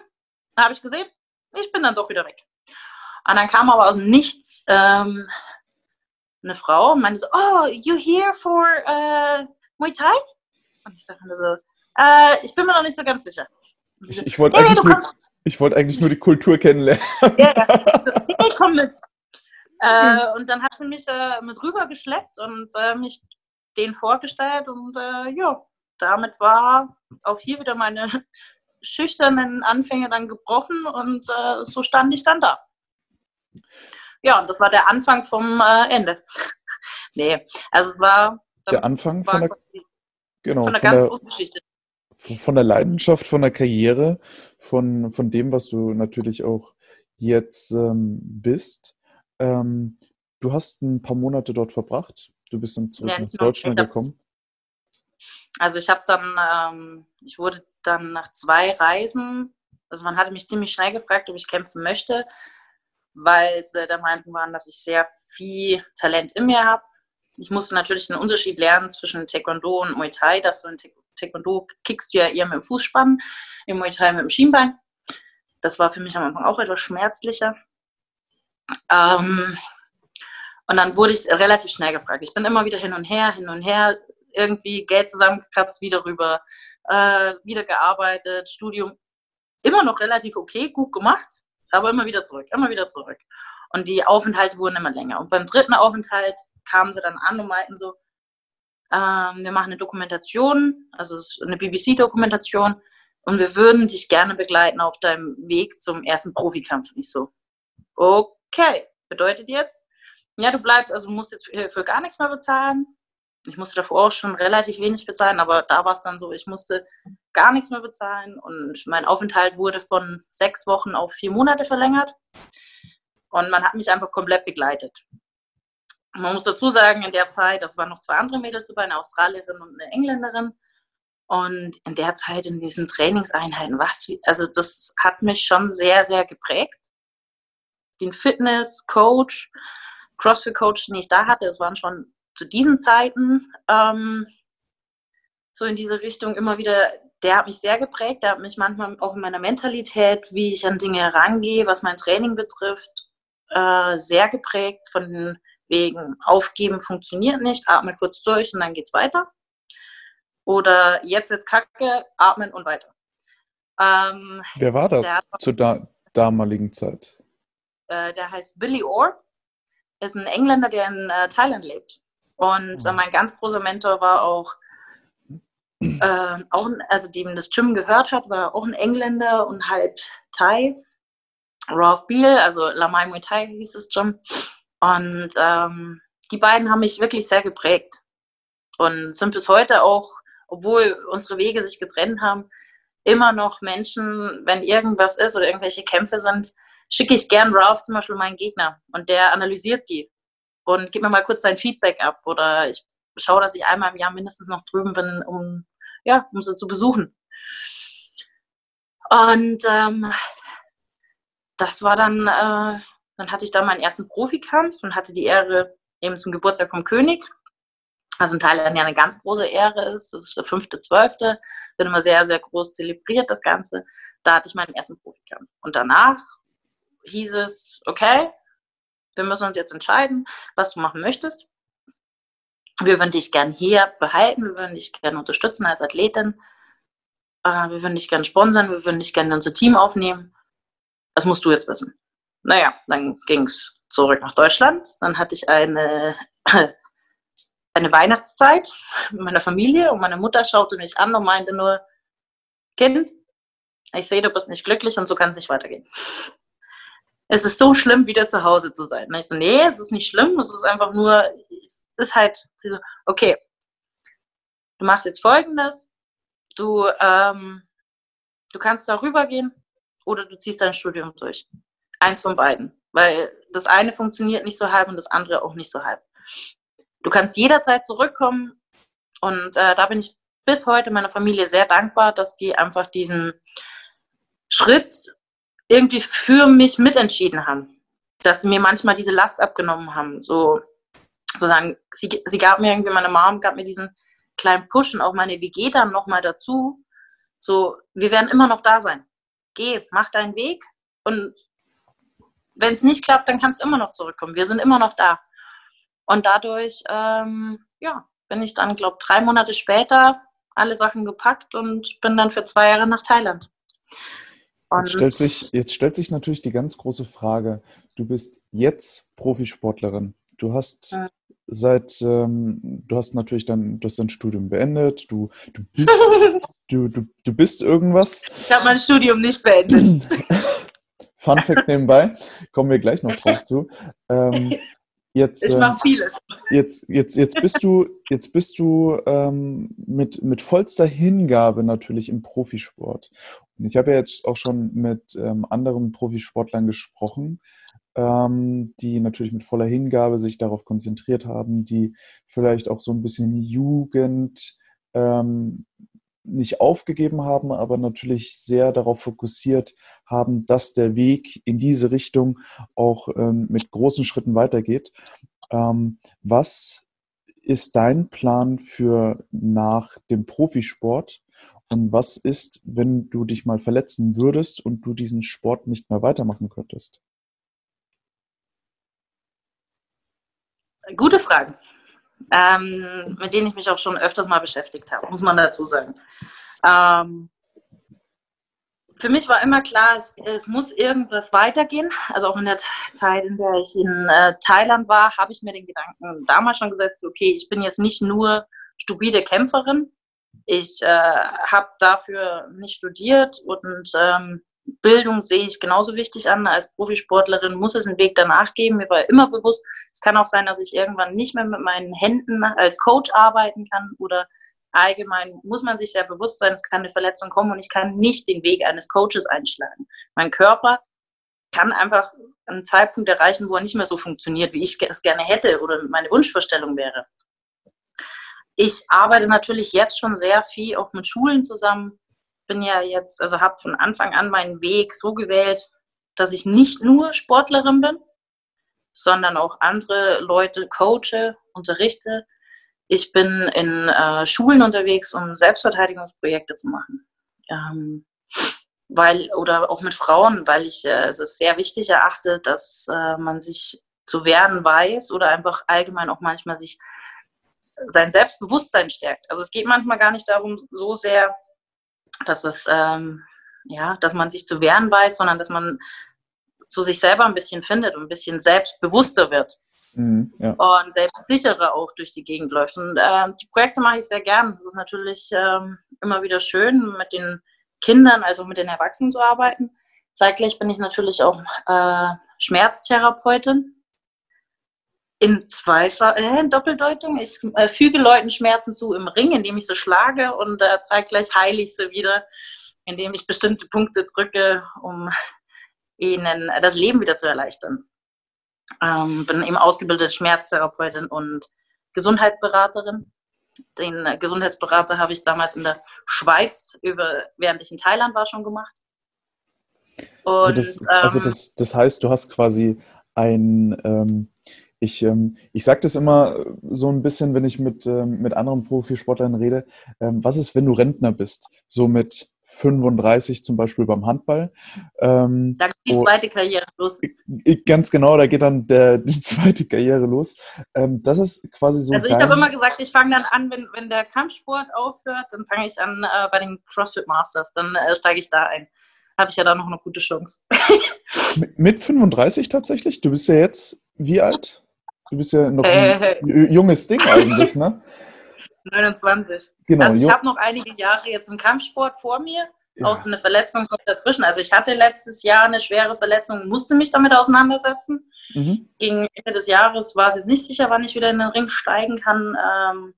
Speaker 1: habe ich gesehen. Ich bin dann doch wieder weg. Und dann kam aber aus dem Nichts ähm, eine Frau und meinte so, oh, you here for uh, Muay Thai? Und ich dachte mir so, äh, ich bin mir noch nicht so ganz sicher.
Speaker 2: Ich, ich wollte eigentlich, nur, wollt eigentlich nur die Kultur kennenlernen. Ja, ja.
Speaker 1: Hey, komm mit. Äh, und dann hat sie mich äh, mit rüber geschleppt und äh, mich denen vorgestellt und äh, ja, damit war auch hier wieder meine schüchternen Anfänge dann gebrochen und äh, so stand ich dann da. Ja, und das war der Anfang vom äh, Ende. nee, also es war
Speaker 2: der Anfang war von der, genau, von der ganz großen Geschichte von der Leidenschaft, von der Karriere, von, von dem, was du natürlich auch jetzt ähm, bist. Ähm, du hast ein paar Monate dort verbracht. Du bist dann zurück ja, nach Deutschland gekommen.
Speaker 1: Also ich habe dann, ähm, ich wurde dann nach zwei Reisen, also man hatte mich ziemlich schnell gefragt, ob ich kämpfen möchte, weil sie der Meinung waren, dass ich sehr viel Talent in mir habe. Ich musste natürlich einen Unterschied lernen zwischen Taekwondo und Muay Thai, dass du in Taekwondo kickst du ja eher mit dem Fußspann, im Muay Thai mit dem Schienbein. Das war für mich am Anfang auch etwas schmerzlicher. Ähm, und dann wurde ich relativ schnell gefragt. Ich bin immer wieder hin und her, hin und her, irgendwie Geld zusammengekratzt, wieder rüber, äh, wieder gearbeitet, Studium. Immer noch relativ okay, gut gemacht, aber immer wieder zurück, immer wieder zurück. Und die Aufenthalte wurden immer länger. Und beim dritten Aufenthalt kamen sie dann an und meinten so, ähm, wir machen eine Dokumentation, also eine BBC-Dokumentation, und wir würden dich gerne begleiten auf deinem Weg zum ersten Profikampf. Nicht so, okay, bedeutet jetzt, ja, du bleibst, also musst jetzt für, für gar nichts mehr bezahlen. Ich musste davor auch schon relativ wenig bezahlen, aber da war es dann so, ich musste gar nichts mehr bezahlen und mein Aufenthalt wurde von sechs Wochen auf vier Monate verlängert und man hat mich einfach komplett begleitet. Man muss dazu sagen, in der Zeit, das waren noch zwei andere Mädels dabei, eine Australierin und eine Engländerin. Und in der Zeit, in diesen Trainingseinheiten, was, also das hat mich schon sehr, sehr geprägt. Den Fitness-Coach, CrossFit-Coach, den ich da hatte, es waren schon zu diesen Zeiten ähm, so in diese Richtung immer wieder, der hat mich sehr geprägt, der hat mich manchmal auch in meiner Mentalität, wie ich an Dinge herangehe, was mein Training betrifft, äh, sehr geprägt von wegen Aufgeben funktioniert nicht, atme kurz durch und dann geht's weiter. Oder jetzt wird's kacke, atmen und weiter.
Speaker 2: Ähm, Wer war das der, zur da damaligen Zeit?
Speaker 1: Äh, der heißt Billy Orr ist ein Engländer, der in äh, Thailand lebt. Und äh, mein ganz großer Mentor war auch, äh, auch also dem das Gym gehört hat, war auch ein Engländer und halt Thai. Ralph Beal, also Lamai Muay Thai hieß das Gym. Und ähm, die beiden haben mich wirklich sehr geprägt und sind bis heute auch, obwohl unsere Wege sich getrennt haben, immer noch Menschen, wenn irgendwas ist oder irgendwelche Kämpfe sind, schicke ich gern Ralph zum Beispiel meinen Gegner und der analysiert die und gibt mir mal kurz sein Feedback ab oder ich schaue, dass ich einmal im Jahr mindestens noch drüben bin, um, ja, um sie zu besuchen. Und ähm, das war dann, äh, dann hatte ich da meinen ersten Profikampf und hatte die Ehre, eben zum Geburtstag vom König, also in Thailand ja eine ganz große Ehre ist, das ist der fünfte, zwölfte, wird immer sehr, sehr groß zelebriert, das Ganze. Da hatte ich meinen ersten Profikampf. Und danach hieß es, okay, wir müssen uns jetzt entscheiden, was du machen möchtest. Wir würden dich gern hier behalten, wir würden dich gerne unterstützen als Athletin. Äh, wir würden dich gerne sponsern, wir würden dich gerne in unser Team aufnehmen. Das musst du jetzt wissen. Naja, dann ging es zurück nach Deutschland. Dann hatte ich eine, eine Weihnachtszeit mit meiner Familie und meine Mutter schaute mich an und meinte nur, Kind, ich sehe, du bist nicht glücklich und so kann es nicht weitergehen es ist so schlimm, wieder zu Hause zu sein. Und ich so, nee, es ist nicht schlimm, es ist einfach nur, es ist halt, sie so, okay, du machst jetzt folgendes, du, ähm, du kannst darüber gehen oder du ziehst dein Studium durch. Eins von beiden. Weil das eine funktioniert nicht so halb und das andere auch nicht so halb. Du kannst jederzeit zurückkommen und äh, da bin ich bis heute meiner Familie sehr dankbar, dass die einfach diesen Schritt irgendwie für mich mitentschieden haben. Dass sie mir manchmal diese Last abgenommen haben. So, sozusagen, sie, sie gab mir irgendwie, meine Mom gab mir diesen kleinen Push und auch meine WG dann nochmal dazu. So, wir werden immer noch da sein. Geh, mach deinen Weg und wenn es nicht klappt, dann kannst du immer noch zurückkommen. Wir sind immer noch da. Und dadurch, ähm, ja, bin ich dann, glaube drei Monate später alle Sachen gepackt und bin dann für zwei Jahre nach Thailand.
Speaker 2: Jetzt stellt, sich, jetzt stellt sich natürlich die ganz große Frage, du bist jetzt Profisportlerin. Du hast ja. seit, ähm, du hast natürlich dann, du hast dein Studium beendet, du, du, bist, du, du, du bist irgendwas.
Speaker 1: Ich habe mein Studium nicht beendet.
Speaker 2: Fun Fact nebenbei, kommen wir gleich noch drauf zu. Ähm, jetzt,
Speaker 1: ich mache ähm, vieles.
Speaker 2: jetzt, jetzt, jetzt bist du, jetzt bist du ähm, mit, mit vollster Hingabe natürlich im Profisport. Und ich habe ja jetzt auch schon mit ähm, anderen Profisportlern gesprochen, ähm, die natürlich mit voller Hingabe sich darauf konzentriert haben, die vielleicht auch so ein bisschen Jugend ähm, nicht aufgegeben haben, aber natürlich sehr darauf fokussiert haben, dass der Weg in diese Richtung auch ähm, mit großen Schritten weitergeht. Ähm, was ist dein Plan für nach dem Profisport? Und was ist, wenn du dich mal verletzen würdest und du diesen Sport nicht mehr weitermachen könntest?
Speaker 1: Gute Fragen ähm, mit denen ich mich auch schon öfters mal beschäftigt habe, muss man dazu sagen. Ähm, für mich war immer klar, es, es, muss irgendwas weitergehen. Also auch in der Zeit, in der ich in äh, Thailand war, habe ich mir den Gedanken damals schon gesetzt, okay, ich bin jetzt nicht nur stupide Kämpferin. Ich äh, habe dafür nicht studiert und ähm, Bildung sehe ich genauso wichtig an. Als Profisportlerin muss es einen Weg danach geben. Mir war immer bewusst, es kann auch sein, dass ich irgendwann nicht mehr mit meinen Händen als Coach arbeiten kann oder allgemein muss man sich sehr bewusst sein, es kann eine Verletzung kommen und ich kann nicht den Weg eines Coaches einschlagen. Mein Körper kann einfach einen Zeitpunkt erreichen, wo er nicht mehr so funktioniert, wie ich es gerne hätte oder meine Wunschvorstellung wäre. Ich arbeite natürlich jetzt schon sehr viel auch mit Schulen zusammen, bin ja jetzt, also habe von Anfang an meinen Weg so gewählt, dass ich nicht nur Sportlerin bin, sondern auch andere Leute coache, unterrichte. Ich bin in äh, Schulen unterwegs, um Selbstverteidigungsprojekte zu machen. Ähm, weil, oder auch mit Frauen, weil ich äh, es ist sehr wichtig erachte, dass äh, man sich zu wehren weiß oder einfach allgemein auch manchmal sich sein Selbstbewusstsein stärkt. Also es geht manchmal gar nicht darum, so sehr dass es, ähm, ja, dass man sich zu wehren weiß, sondern dass man zu sich selber ein bisschen findet und ein bisschen selbstbewusster wird. Mhm, ja. Und selbstsicherer auch durch die Gegend läuft. Und äh, die Projekte mache ich sehr gern. Es ist natürlich ähm, immer wieder schön, mit den Kindern, also mit den Erwachsenen zu arbeiten. Zeitgleich bin ich natürlich auch äh, Schmerztherapeutin in zwei äh, Doppeldeutung. Ich äh, füge Leuten Schmerzen zu im Ring, indem ich sie schlage und äh, zeitgleich heile ich sie wieder, indem ich bestimmte Punkte drücke, um ihnen das Leben wieder zu erleichtern. Ähm, bin eben ausgebildete Schmerztherapeutin und Gesundheitsberaterin. Den äh, Gesundheitsberater habe ich damals in der Schweiz, über, während ich in Thailand war, schon gemacht.
Speaker 2: Und, das, also ähm, das, das heißt, du hast quasi ein ähm, ich, ähm, ich sage das immer so ein bisschen, wenn ich mit, ähm, mit anderen Profisportlern rede. Ähm, was ist, wenn du Rentner bist? So mit 35 zum Beispiel beim Handball.
Speaker 1: Ähm, da geht die zweite Karriere los.
Speaker 2: Ganz genau, da geht dann der, die zweite Karriere los. Ähm, das ist quasi so.
Speaker 1: Also ich habe immer gesagt, ich fange dann an, wenn, wenn der Kampfsport aufhört, dann fange ich an äh, bei den CrossFit Masters, dann äh, steige ich da ein. Habe ich ja da noch eine gute Chance.
Speaker 2: mit 35 tatsächlich? Du bist ja jetzt wie alt? Du bist ja noch ein äh, junges Ding eigentlich, ne?
Speaker 1: 29. Genau, also ich habe noch einige Jahre jetzt im Kampfsport vor mir. Ja. Auch so eine Verletzung kommt dazwischen. Also ich hatte letztes Jahr eine schwere Verletzung, musste mich damit auseinandersetzen. Mhm. Gegen Ende des Jahres war es jetzt nicht sicher, wann ich wieder in den Ring steigen kann. Ähm.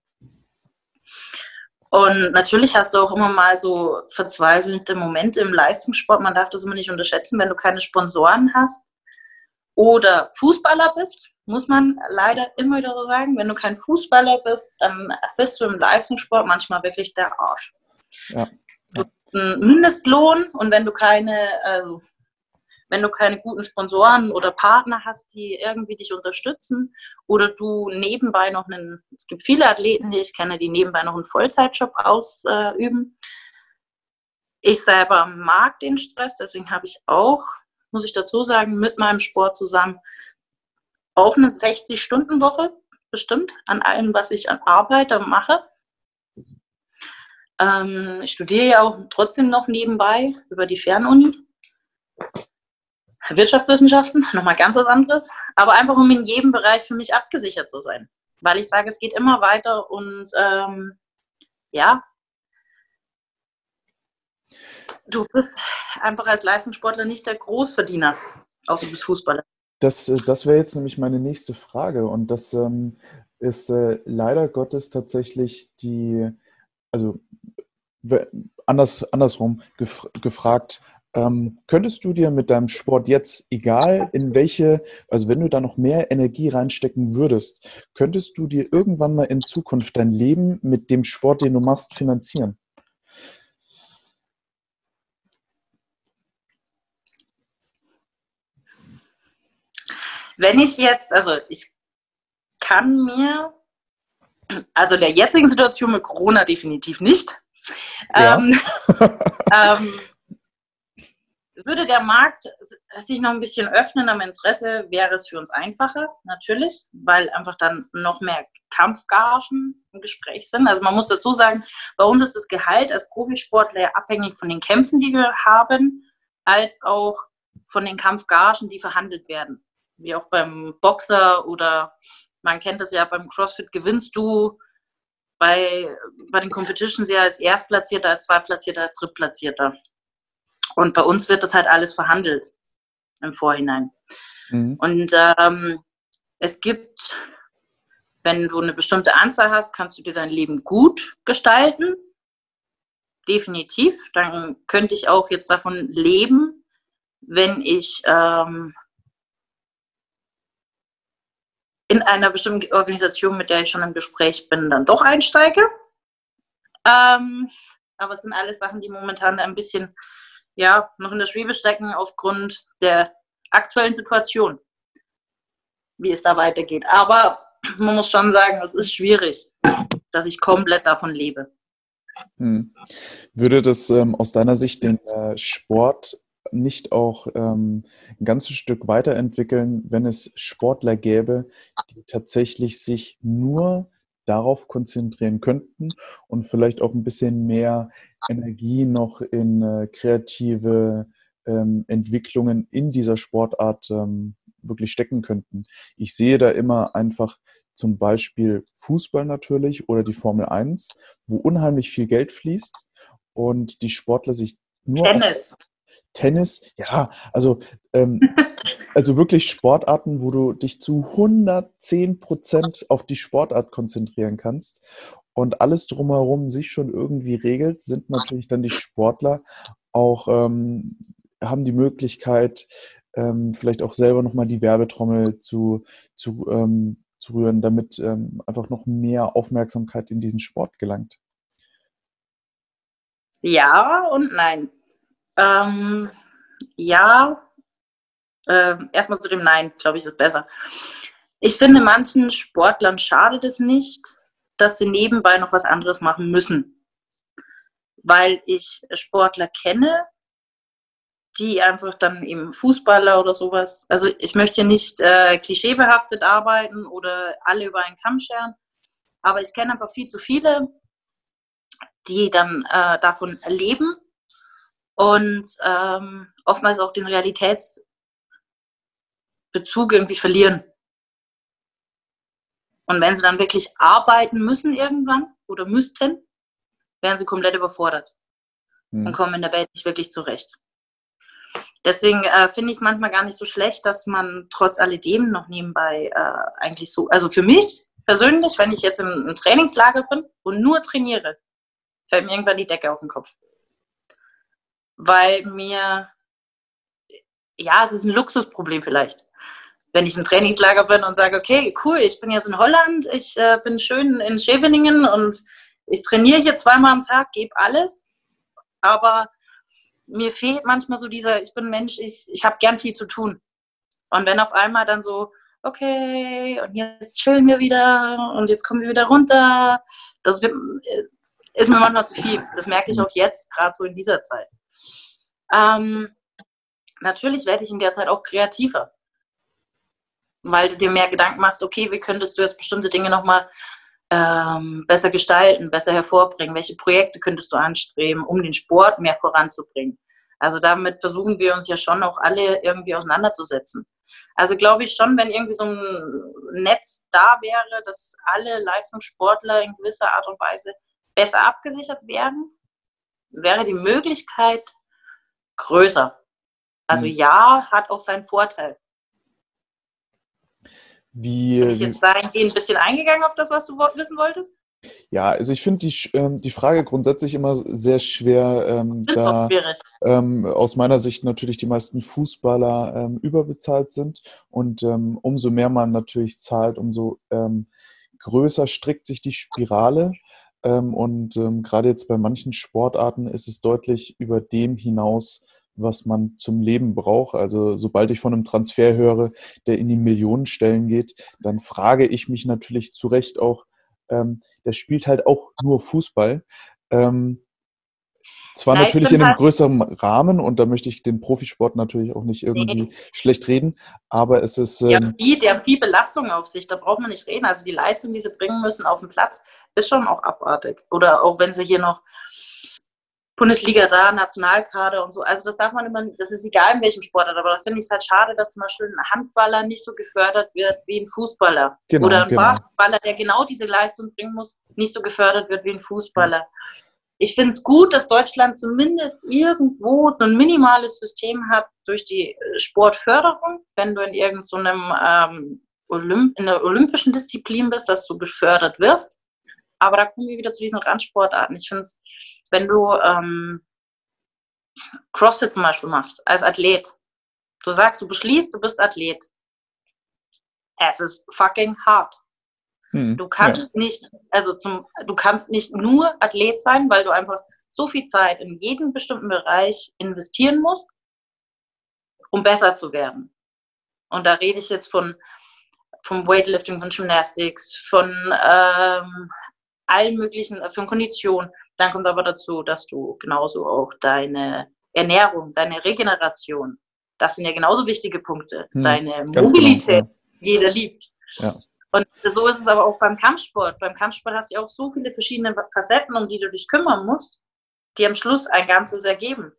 Speaker 1: und natürlich hast du auch immer mal so verzweifelte Momente im Leistungssport. Man darf das immer nicht unterschätzen, wenn du keine Sponsoren hast oder Fußballer bist muss man leider immer wieder so sagen, wenn du kein Fußballer bist, dann bist du im Leistungssport manchmal wirklich der Arsch. Ja. Du hast einen Mindestlohn und wenn du keine, also wenn du keine guten Sponsoren oder Partner hast, die irgendwie dich unterstützen oder du nebenbei noch einen, es gibt viele Athleten, die ich kenne, die nebenbei noch einen Vollzeitjob ausüben. Ich selber mag den Stress, deswegen habe ich auch, muss ich dazu sagen, mit meinem Sport zusammen auch eine 60-Stunden-Woche bestimmt an allem, was ich an Arbeit mache. Ähm, ich studiere ja auch trotzdem noch nebenbei über die Fernuni. Wirtschaftswissenschaften, nochmal ganz was anderes. Aber einfach, um in jedem Bereich für mich abgesichert zu sein. Weil ich sage, es geht immer weiter und ähm, ja, du bist einfach als Leistungssportler nicht der Großverdiener, außer du bist Fußballer.
Speaker 2: Das, äh, das wäre jetzt nämlich meine nächste Frage. Und das, ähm, ist äh, leider Gottes tatsächlich die, also anders, andersrum gef gefragt, ähm, könntest du dir mit deinem Sport jetzt, egal in welche, also wenn du da noch mehr Energie reinstecken würdest, könntest du dir irgendwann mal in Zukunft dein Leben mit dem Sport, den du machst, finanzieren?
Speaker 1: Wenn ich jetzt, also ich kann mir, also der jetzigen Situation mit Corona definitiv nicht. Ja. Ähm, ähm, würde der Markt sich noch ein bisschen öffnen am Interesse, wäre es für uns einfacher, natürlich, weil einfach dann noch mehr Kampfgagen im Gespräch sind. Also man muss dazu sagen, bei uns ist das Gehalt als Profisportler abhängig von den Kämpfen, die wir haben, als auch von den Kampfgagen, die verhandelt werden. Wie auch beim Boxer oder man kennt das ja beim CrossFit, gewinnst du bei, bei den Competitions ja als Erstplatzierter, als Zweitplatzierter, als Drittplatzierter. Und bei uns wird das halt alles verhandelt im Vorhinein. Mhm. Und ähm, es gibt, wenn du eine bestimmte Anzahl hast, kannst du dir dein Leben gut gestalten. Definitiv. Dann könnte ich auch jetzt davon leben, wenn ich ähm, in einer bestimmten Organisation, mit der ich schon im Gespräch bin, dann doch einsteige. Ähm, aber es sind alles Sachen, die momentan ein bisschen ja, noch in der Schwebe stecken aufgrund der aktuellen Situation, wie es da weitergeht. Aber man muss schon sagen, es ist schwierig, dass ich komplett davon lebe.
Speaker 2: Hm. Würde das ähm, aus deiner Sicht den äh, Sport nicht auch ähm, ein ganzes Stück weiterentwickeln, wenn es Sportler gäbe, die tatsächlich sich nur darauf konzentrieren könnten und vielleicht auch ein bisschen mehr Energie noch in äh, kreative ähm, Entwicklungen in dieser Sportart ähm, wirklich stecken könnten. Ich sehe da immer einfach zum Beispiel Fußball natürlich oder die Formel 1, wo unheimlich viel Geld fließt und die Sportler sich nur.
Speaker 1: Tennis.
Speaker 2: Tennis, ja, also, ähm, also wirklich Sportarten, wo du dich zu 110 Prozent auf die Sportart konzentrieren kannst und alles drumherum sich schon irgendwie regelt, sind natürlich dann die Sportler auch, ähm, haben die Möglichkeit, ähm, vielleicht auch selber nochmal die Werbetrommel zu, zu, ähm, zu rühren, damit ähm, einfach noch mehr Aufmerksamkeit in diesen Sport gelangt.
Speaker 1: Ja und nein. Ähm, ja, äh, erstmal zu dem Nein, glaube ich, ist besser. Ich finde, manchen Sportlern schadet es nicht, dass sie nebenbei noch was anderes machen müssen. Weil ich Sportler kenne, die einfach dann eben Fußballer oder sowas, also ich möchte nicht äh, klischeebehaftet arbeiten oder alle über einen Kamm scheren, aber ich kenne einfach viel zu viele, die dann äh, davon leben und ähm, oftmals auch den Realitätsbezug irgendwie verlieren. Und wenn sie dann wirklich arbeiten müssen irgendwann oder müssten, werden sie komplett überfordert mhm. und kommen in der Welt nicht wirklich zurecht. Deswegen äh, finde ich es manchmal gar nicht so schlecht, dass man trotz alledem noch nebenbei äh, eigentlich so, also für mich persönlich, wenn ich jetzt im, im Trainingslager bin und nur trainiere, fällt mir irgendwann die Decke auf den Kopf weil mir, ja, es ist ein Luxusproblem vielleicht. Wenn ich im Trainingslager bin und sage, okay, cool, ich bin jetzt in Holland, ich äh, bin schön in Scheveningen und ich trainiere hier zweimal am Tag, gebe alles, aber mir fehlt manchmal so dieser, ich bin Mensch, ich, ich habe gern viel zu tun. Und wenn auf einmal dann so, okay, und jetzt chillen wir wieder und jetzt kommen wir wieder runter, das wird, ist mir manchmal zu viel. Das merke ich auch jetzt, gerade so in dieser Zeit. Ähm, natürlich werde ich in der Zeit auch kreativer, weil du dir mehr Gedanken machst, okay, wie könntest du jetzt bestimmte Dinge nochmal ähm, besser gestalten, besser hervorbringen, welche Projekte könntest du anstreben, um den Sport mehr voranzubringen. Also damit versuchen wir uns ja schon auch alle irgendwie auseinanderzusetzen. Also glaube ich schon, wenn irgendwie so ein Netz da wäre, dass alle Leistungssportler in gewisser Art und Weise besser abgesichert werden, wäre die Möglichkeit größer. Also mhm. ja, hat auch seinen Vorteil.
Speaker 2: Wie,
Speaker 1: Bin ich jetzt dahingehend ein bisschen eingegangen auf das, was du wissen wolltest?
Speaker 2: Ja, also ich finde die, ähm, die Frage grundsätzlich immer sehr schwer, ähm, da ähm, aus meiner Sicht natürlich die meisten Fußballer ähm, überbezahlt sind und ähm, umso mehr man natürlich zahlt, umso ähm, größer strickt sich die Spirale. Ähm, und ähm, gerade jetzt bei manchen Sportarten ist es deutlich über dem hinaus, was man zum Leben braucht. Also sobald ich von einem Transfer höre, der in die Millionenstellen geht, dann frage ich mich natürlich zu Recht auch, ähm, der spielt halt auch nur Fußball. Ähm, zwar
Speaker 1: ich
Speaker 2: natürlich in einem größeren Rahmen und da möchte ich den Profisport natürlich auch nicht irgendwie
Speaker 1: nee,
Speaker 2: schlecht reden, aber es ist,
Speaker 1: die haben
Speaker 2: ähm,
Speaker 1: viel, die haben viel Belastung auf sich, da braucht man nicht reden. Also die Leistung, die sie bringen müssen auf dem Platz, ist schon auch abartig. Oder auch wenn sie hier noch Bundesliga da, Nationalkader und so. Also das darf man immer, das ist egal in welchem Sportart, aber das finde ich halt schade, dass zum Beispiel ein Handballer nicht so gefördert wird wie ein Fußballer.
Speaker 2: genau,
Speaker 1: Oder ein
Speaker 2: genau.
Speaker 1: Basketballer, der genau diese Leistung bringen muss, nicht so gefördert wird wie ein Fußballer. Ich finde es gut, dass Deutschland zumindest irgendwo so ein minimales System hat durch die äh, Sportförderung, wenn du in irgendeinem ähm, Olymp in der olympischen Disziplin bist, dass du gefördert wirst. Aber da kommen wir wieder zu diesen Randsportarten. Ich finde es, wenn du ähm, CrossFit zum Beispiel machst, als Athlet, du sagst, du beschließt, du bist Athlet. Es ist fucking hart.
Speaker 2: Hm,
Speaker 1: Du
Speaker 2: ja,
Speaker 1: kannst nicht, also zum, du kannst nicht nur Athlet sein, weil du einfach so viel Zeit in jeden bestimmten Bereich investieren musst, um besser zu werden. Und da rede ich jetzt von vom Weightlifting, von Gymnastics, von ähm, allen möglichen, äh, von Kondition. Dann kommt aber dazu, dass du genauso auch deine Ernährung, deine Regeneration, das sind ja genauso wichtige Punkte.
Speaker 2: hm,
Speaker 1: Deine
Speaker 2: genau,
Speaker 1: Mobilität,
Speaker 2: ja,
Speaker 1: jeder liebt.
Speaker 2: ja.
Speaker 1: Und so ist es aber auch beim Kampfsport. Beim Kampfsport hast du auch so viele verschiedene Facetten, um die du dich kümmern musst, die am Schluss ein Ganzes ergeben.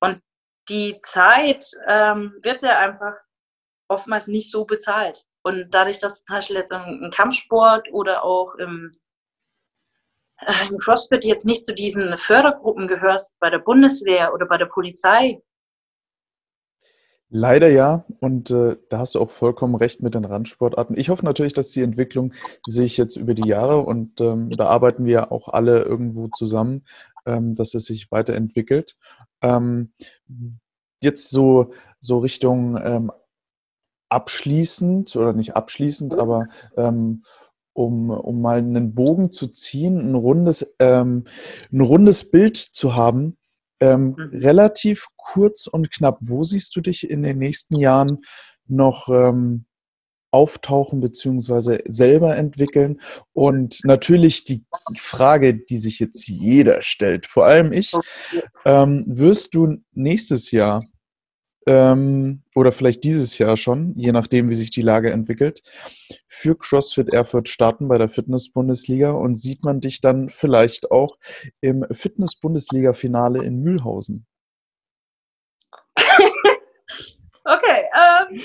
Speaker 1: Und die Zeit ähm, wird ja einfach oftmals nicht so bezahlt. Und dadurch, dass zum Beispiel jetzt im, im Kampfsport oder auch im, äh, im CrossFit jetzt nicht zu diesen Fördergruppen gehörst, bei der Bundeswehr oder bei der Polizei,
Speaker 2: Leider ja, und äh, da hast du auch vollkommen recht mit den Randsportarten. Ich hoffe natürlich, dass die Entwicklung sich jetzt über die Jahre und ähm, da arbeiten wir auch alle irgendwo zusammen, ähm, dass es sich weiterentwickelt. Ähm, jetzt so, so Richtung ähm, abschließend oder nicht abschließend, aber ähm, um, um mal einen Bogen zu ziehen, ein rundes, ähm, ein rundes Bild zu haben, ähm,
Speaker 1: Mhm.
Speaker 2: relativ kurz und knapp. Wo siehst du dich in den nächsten Jahren noch ähm, auftauchen beziehungsweise selber entwickeln? Und natürlich die Frage, die sich jetzt jeder stellt, vor allem ich, ähm, wirst du nächstes Jahr ähm, oder vielleicht dieses Jahr schon, je nachdem, wie sich die Lage entwickelt, für CrossFit Erfurt starten bei der Fitness-Bundesliga und sieht man dich dann vielleicht auch im Fitness-Bundesliga-Finale in Mühlhausen?
Speaker 1: Okay, ähm,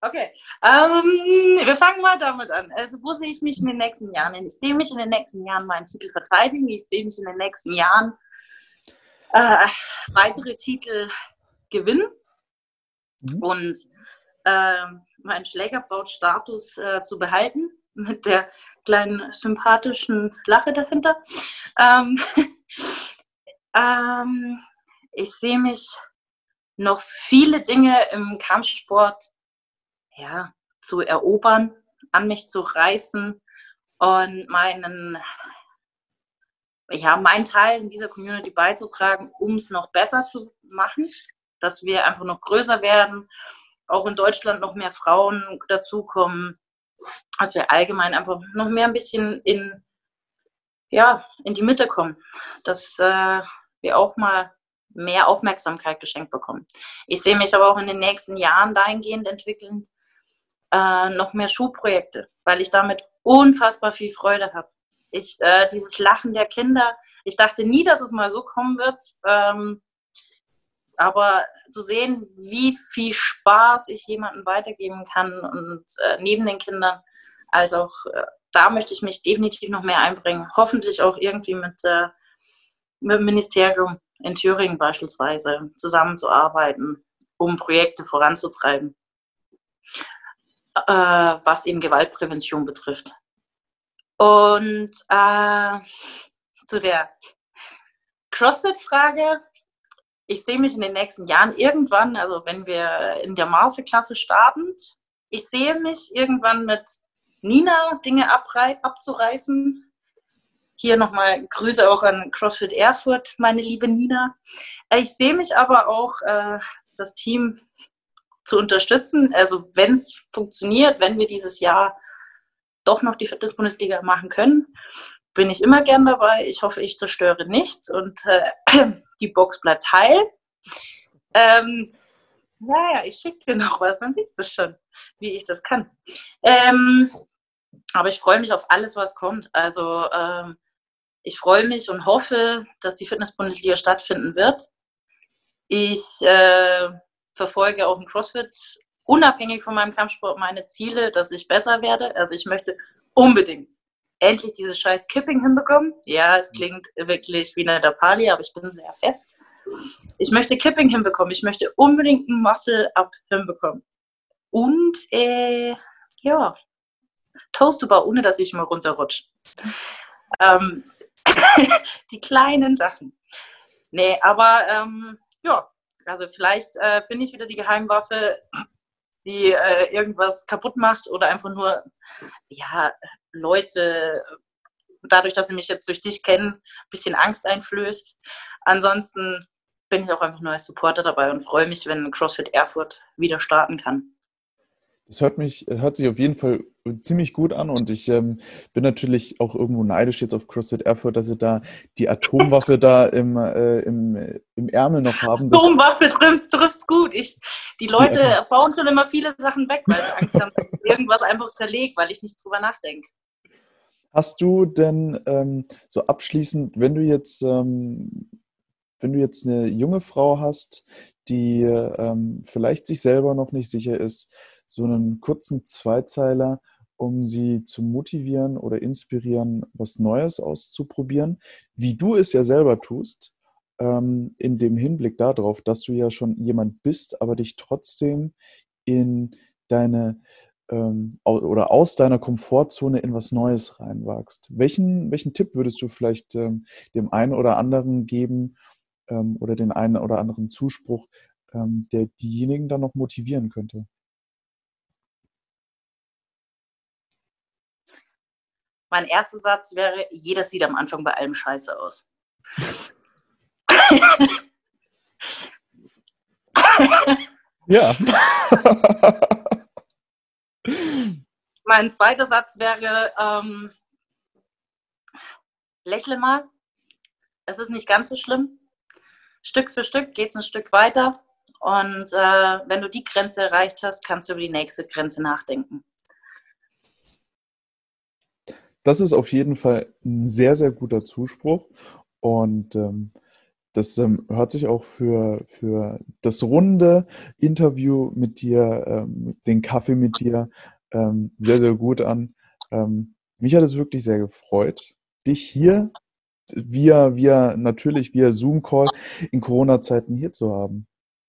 Speaker 1: okay. Ähm, wir fangen mal damit an. Also, wo sehe ich mich in den nächsten Jahren? Ich sehe mich in den nächsten Jahren meinen Titel verteidigen. Ich sehe mich in den nächsten Jahren äh, weitere Titel gewinnen
Speaker 2: Mhm.
Speaker 1: und ähm, meinen Schlägerbraut-Status äh, zu behalten mit der kleinen sympathischen Lache dahinter. Ähm, ähm, ich sehe mich noch viele Dinge im Kampfsport ja, zu erobern, an mich zu reißen und meinen, ja, meinen Teil in dieser Community beizutragen, um es noch besser zu machen, dass wir einfach noch größer werden, auch in Deutschland noch mehr Frauen dazukommen, dass wir allgemein einfach noch mehr ein bisschen in, ja, in die Mitte kommen, dass äh, wir auch mal mehr Aufmerksamkeit geschenkt bekommen. Ich sehe mich aber auch in den nächsten Jahren dahingehend entwickeln, äh, noch mehr Schulprojekte, weil ich damit unfassbar viel Freude habe. Ich, äh, dieses Lachen der Kinder, ich dachte nie, dass es mal so kommen wird, ähm, aber zu sehen, wie viel Spaß ich jemandem weitergeben kann und äh, neben den Kindern, als auch äh, da möchte ich mich definitiv noch mehr einbringen. Hoffentlich auch irgendwie mit, äh, mit dem Ministerium in Thüringen beispielsweise zusammenzuarbeiten, um Projekte voranzutreiben. äh, was eben Gewaltprävention betrifft. Und äh, zu der CrossFit-Frage, ich sehe mich in den nächsten Jahren irgendwann, also wenn wir in der Maße-Klasse starten, ich sehe mich irgendwann mit Nina Dinge abzureißen. Hier nochmal Grüße auch an CrossFit Erfurt, meine liebe Nina. Ich sehe mich aber auch, äh, das Team zu unterstützen. Also wenn es funktioniert, wenn wir dieses Jahr doch noch die Fitness-Bundesliga machen können, bin ich immer gern dabei. Ich hoffe, ich zerstöre nichts und äh, die Box bleibt heil. Ähm, naja, ich schicke dir noch was, dann siehst du schon, wie ich das kann. Ähm, aber ich freue mich auf alles, was kommt. Also ähm, ich freue mich und hoffe, dass die Fitness-Bundesliga stattfinden wird. Ich äh, verfolge auch im CrossFit unabhängig von meinem Kampfsport meine Ziele, dass ich besser werde. Also ich möchte unbedingt endlich dieses scheiß Kipping hinbekommen. Ja, es klingt wirklich wie eine Dapali, aber ich bin sehr fest. Ich möchte Kipping hinbekommen. Ich möchte unbedingt ein Muscle-Up hinbekommen. Und, äh, ja, Toast-Bar, ohne dass ich mal runterrutsche. Ähm, die kleinen Sachen. Nee, aber ähm, ja, also vielleicht äh, bin ich wieder die Geheimwaffe, die äh, irgendwas kaputt macht oder einfach nur, ja, Leute, dadurch, dass sie mich jetzt durch dich kennen, ein bisschen Angst einflößt. Ansonsten bin ich auch einfach nur als Supporter dabei und freue mich, wenn CrossFit Erfurt wieder starten kann.
Speaker 2: Das hört mich, hört sich auf jeden Fall ziemlich gut an und ich ähm, bin natürlich auch irgendwo neidisch jetzt auf CrossFit Erfurt, dass sie da die Atomwaffe da im, äh, im, im Ärmel noch haben.
Speaker 1: Atomwaffe trifft, trifft's gut. Ich, die Leute ja. bauen schon immer viele Sachen weg, weil sie Angst haben, dass irgendwas einfach zerlegt, weil ich nicht drüber nachdenke.
Speaker 2: Hast du denn ähm, so abschließend, wenn du jetzt ähm, wenn du jetzt eine junge Frau hast, die ähm, vielleicht sich selber noch nicht sicher ist, so einen kurzen Zweizeiler, um sie zu motivieren oder inspirieren, was Neues auszuprobieren, wie du es ja selber tust, ähm, in dem Hinblick darauf, dass du ja schon jemand bist, aber dich trotzdem in deine ähm, oder aus deiner Komfortzone in was Neues reinwagst. Welchen, welchen Tipp würdest du vielleicht ähm, dem einen oder anderen geben ähm, oder den einen oder anderen Zuspruch, ähm, der diejenigen dann noch motivieren könnte?
Speaker 1: Mein erster Satz wäre, jeder sieht am Anfang bei allem scheiße aus.
Speaker 2: ja.
Speaker 1: mein zweiter Satz wäre, ähm, lächle mal. Es ist nicht ganz so schlimm. Stück für Stück geht es ein Stück weiter. Und äh, wenn du die Grenze erreicht hast, kannst du über die nächste Grenze nachdenken.
Speaker 2: Das ist auf jeden Fall ein sehr, sehr guter Zuspruch. Und ähm, das ähm, hört sich auch für, für das runde Interview mit dir, ähm, den Kaffee mit dir, ähm, sehr, sehr gut an. Ähm, mich hat es wirklich sehr gefreut, dich hier via, via natürlich via Zoom-Call in Corona-Zeiten hier zu haben.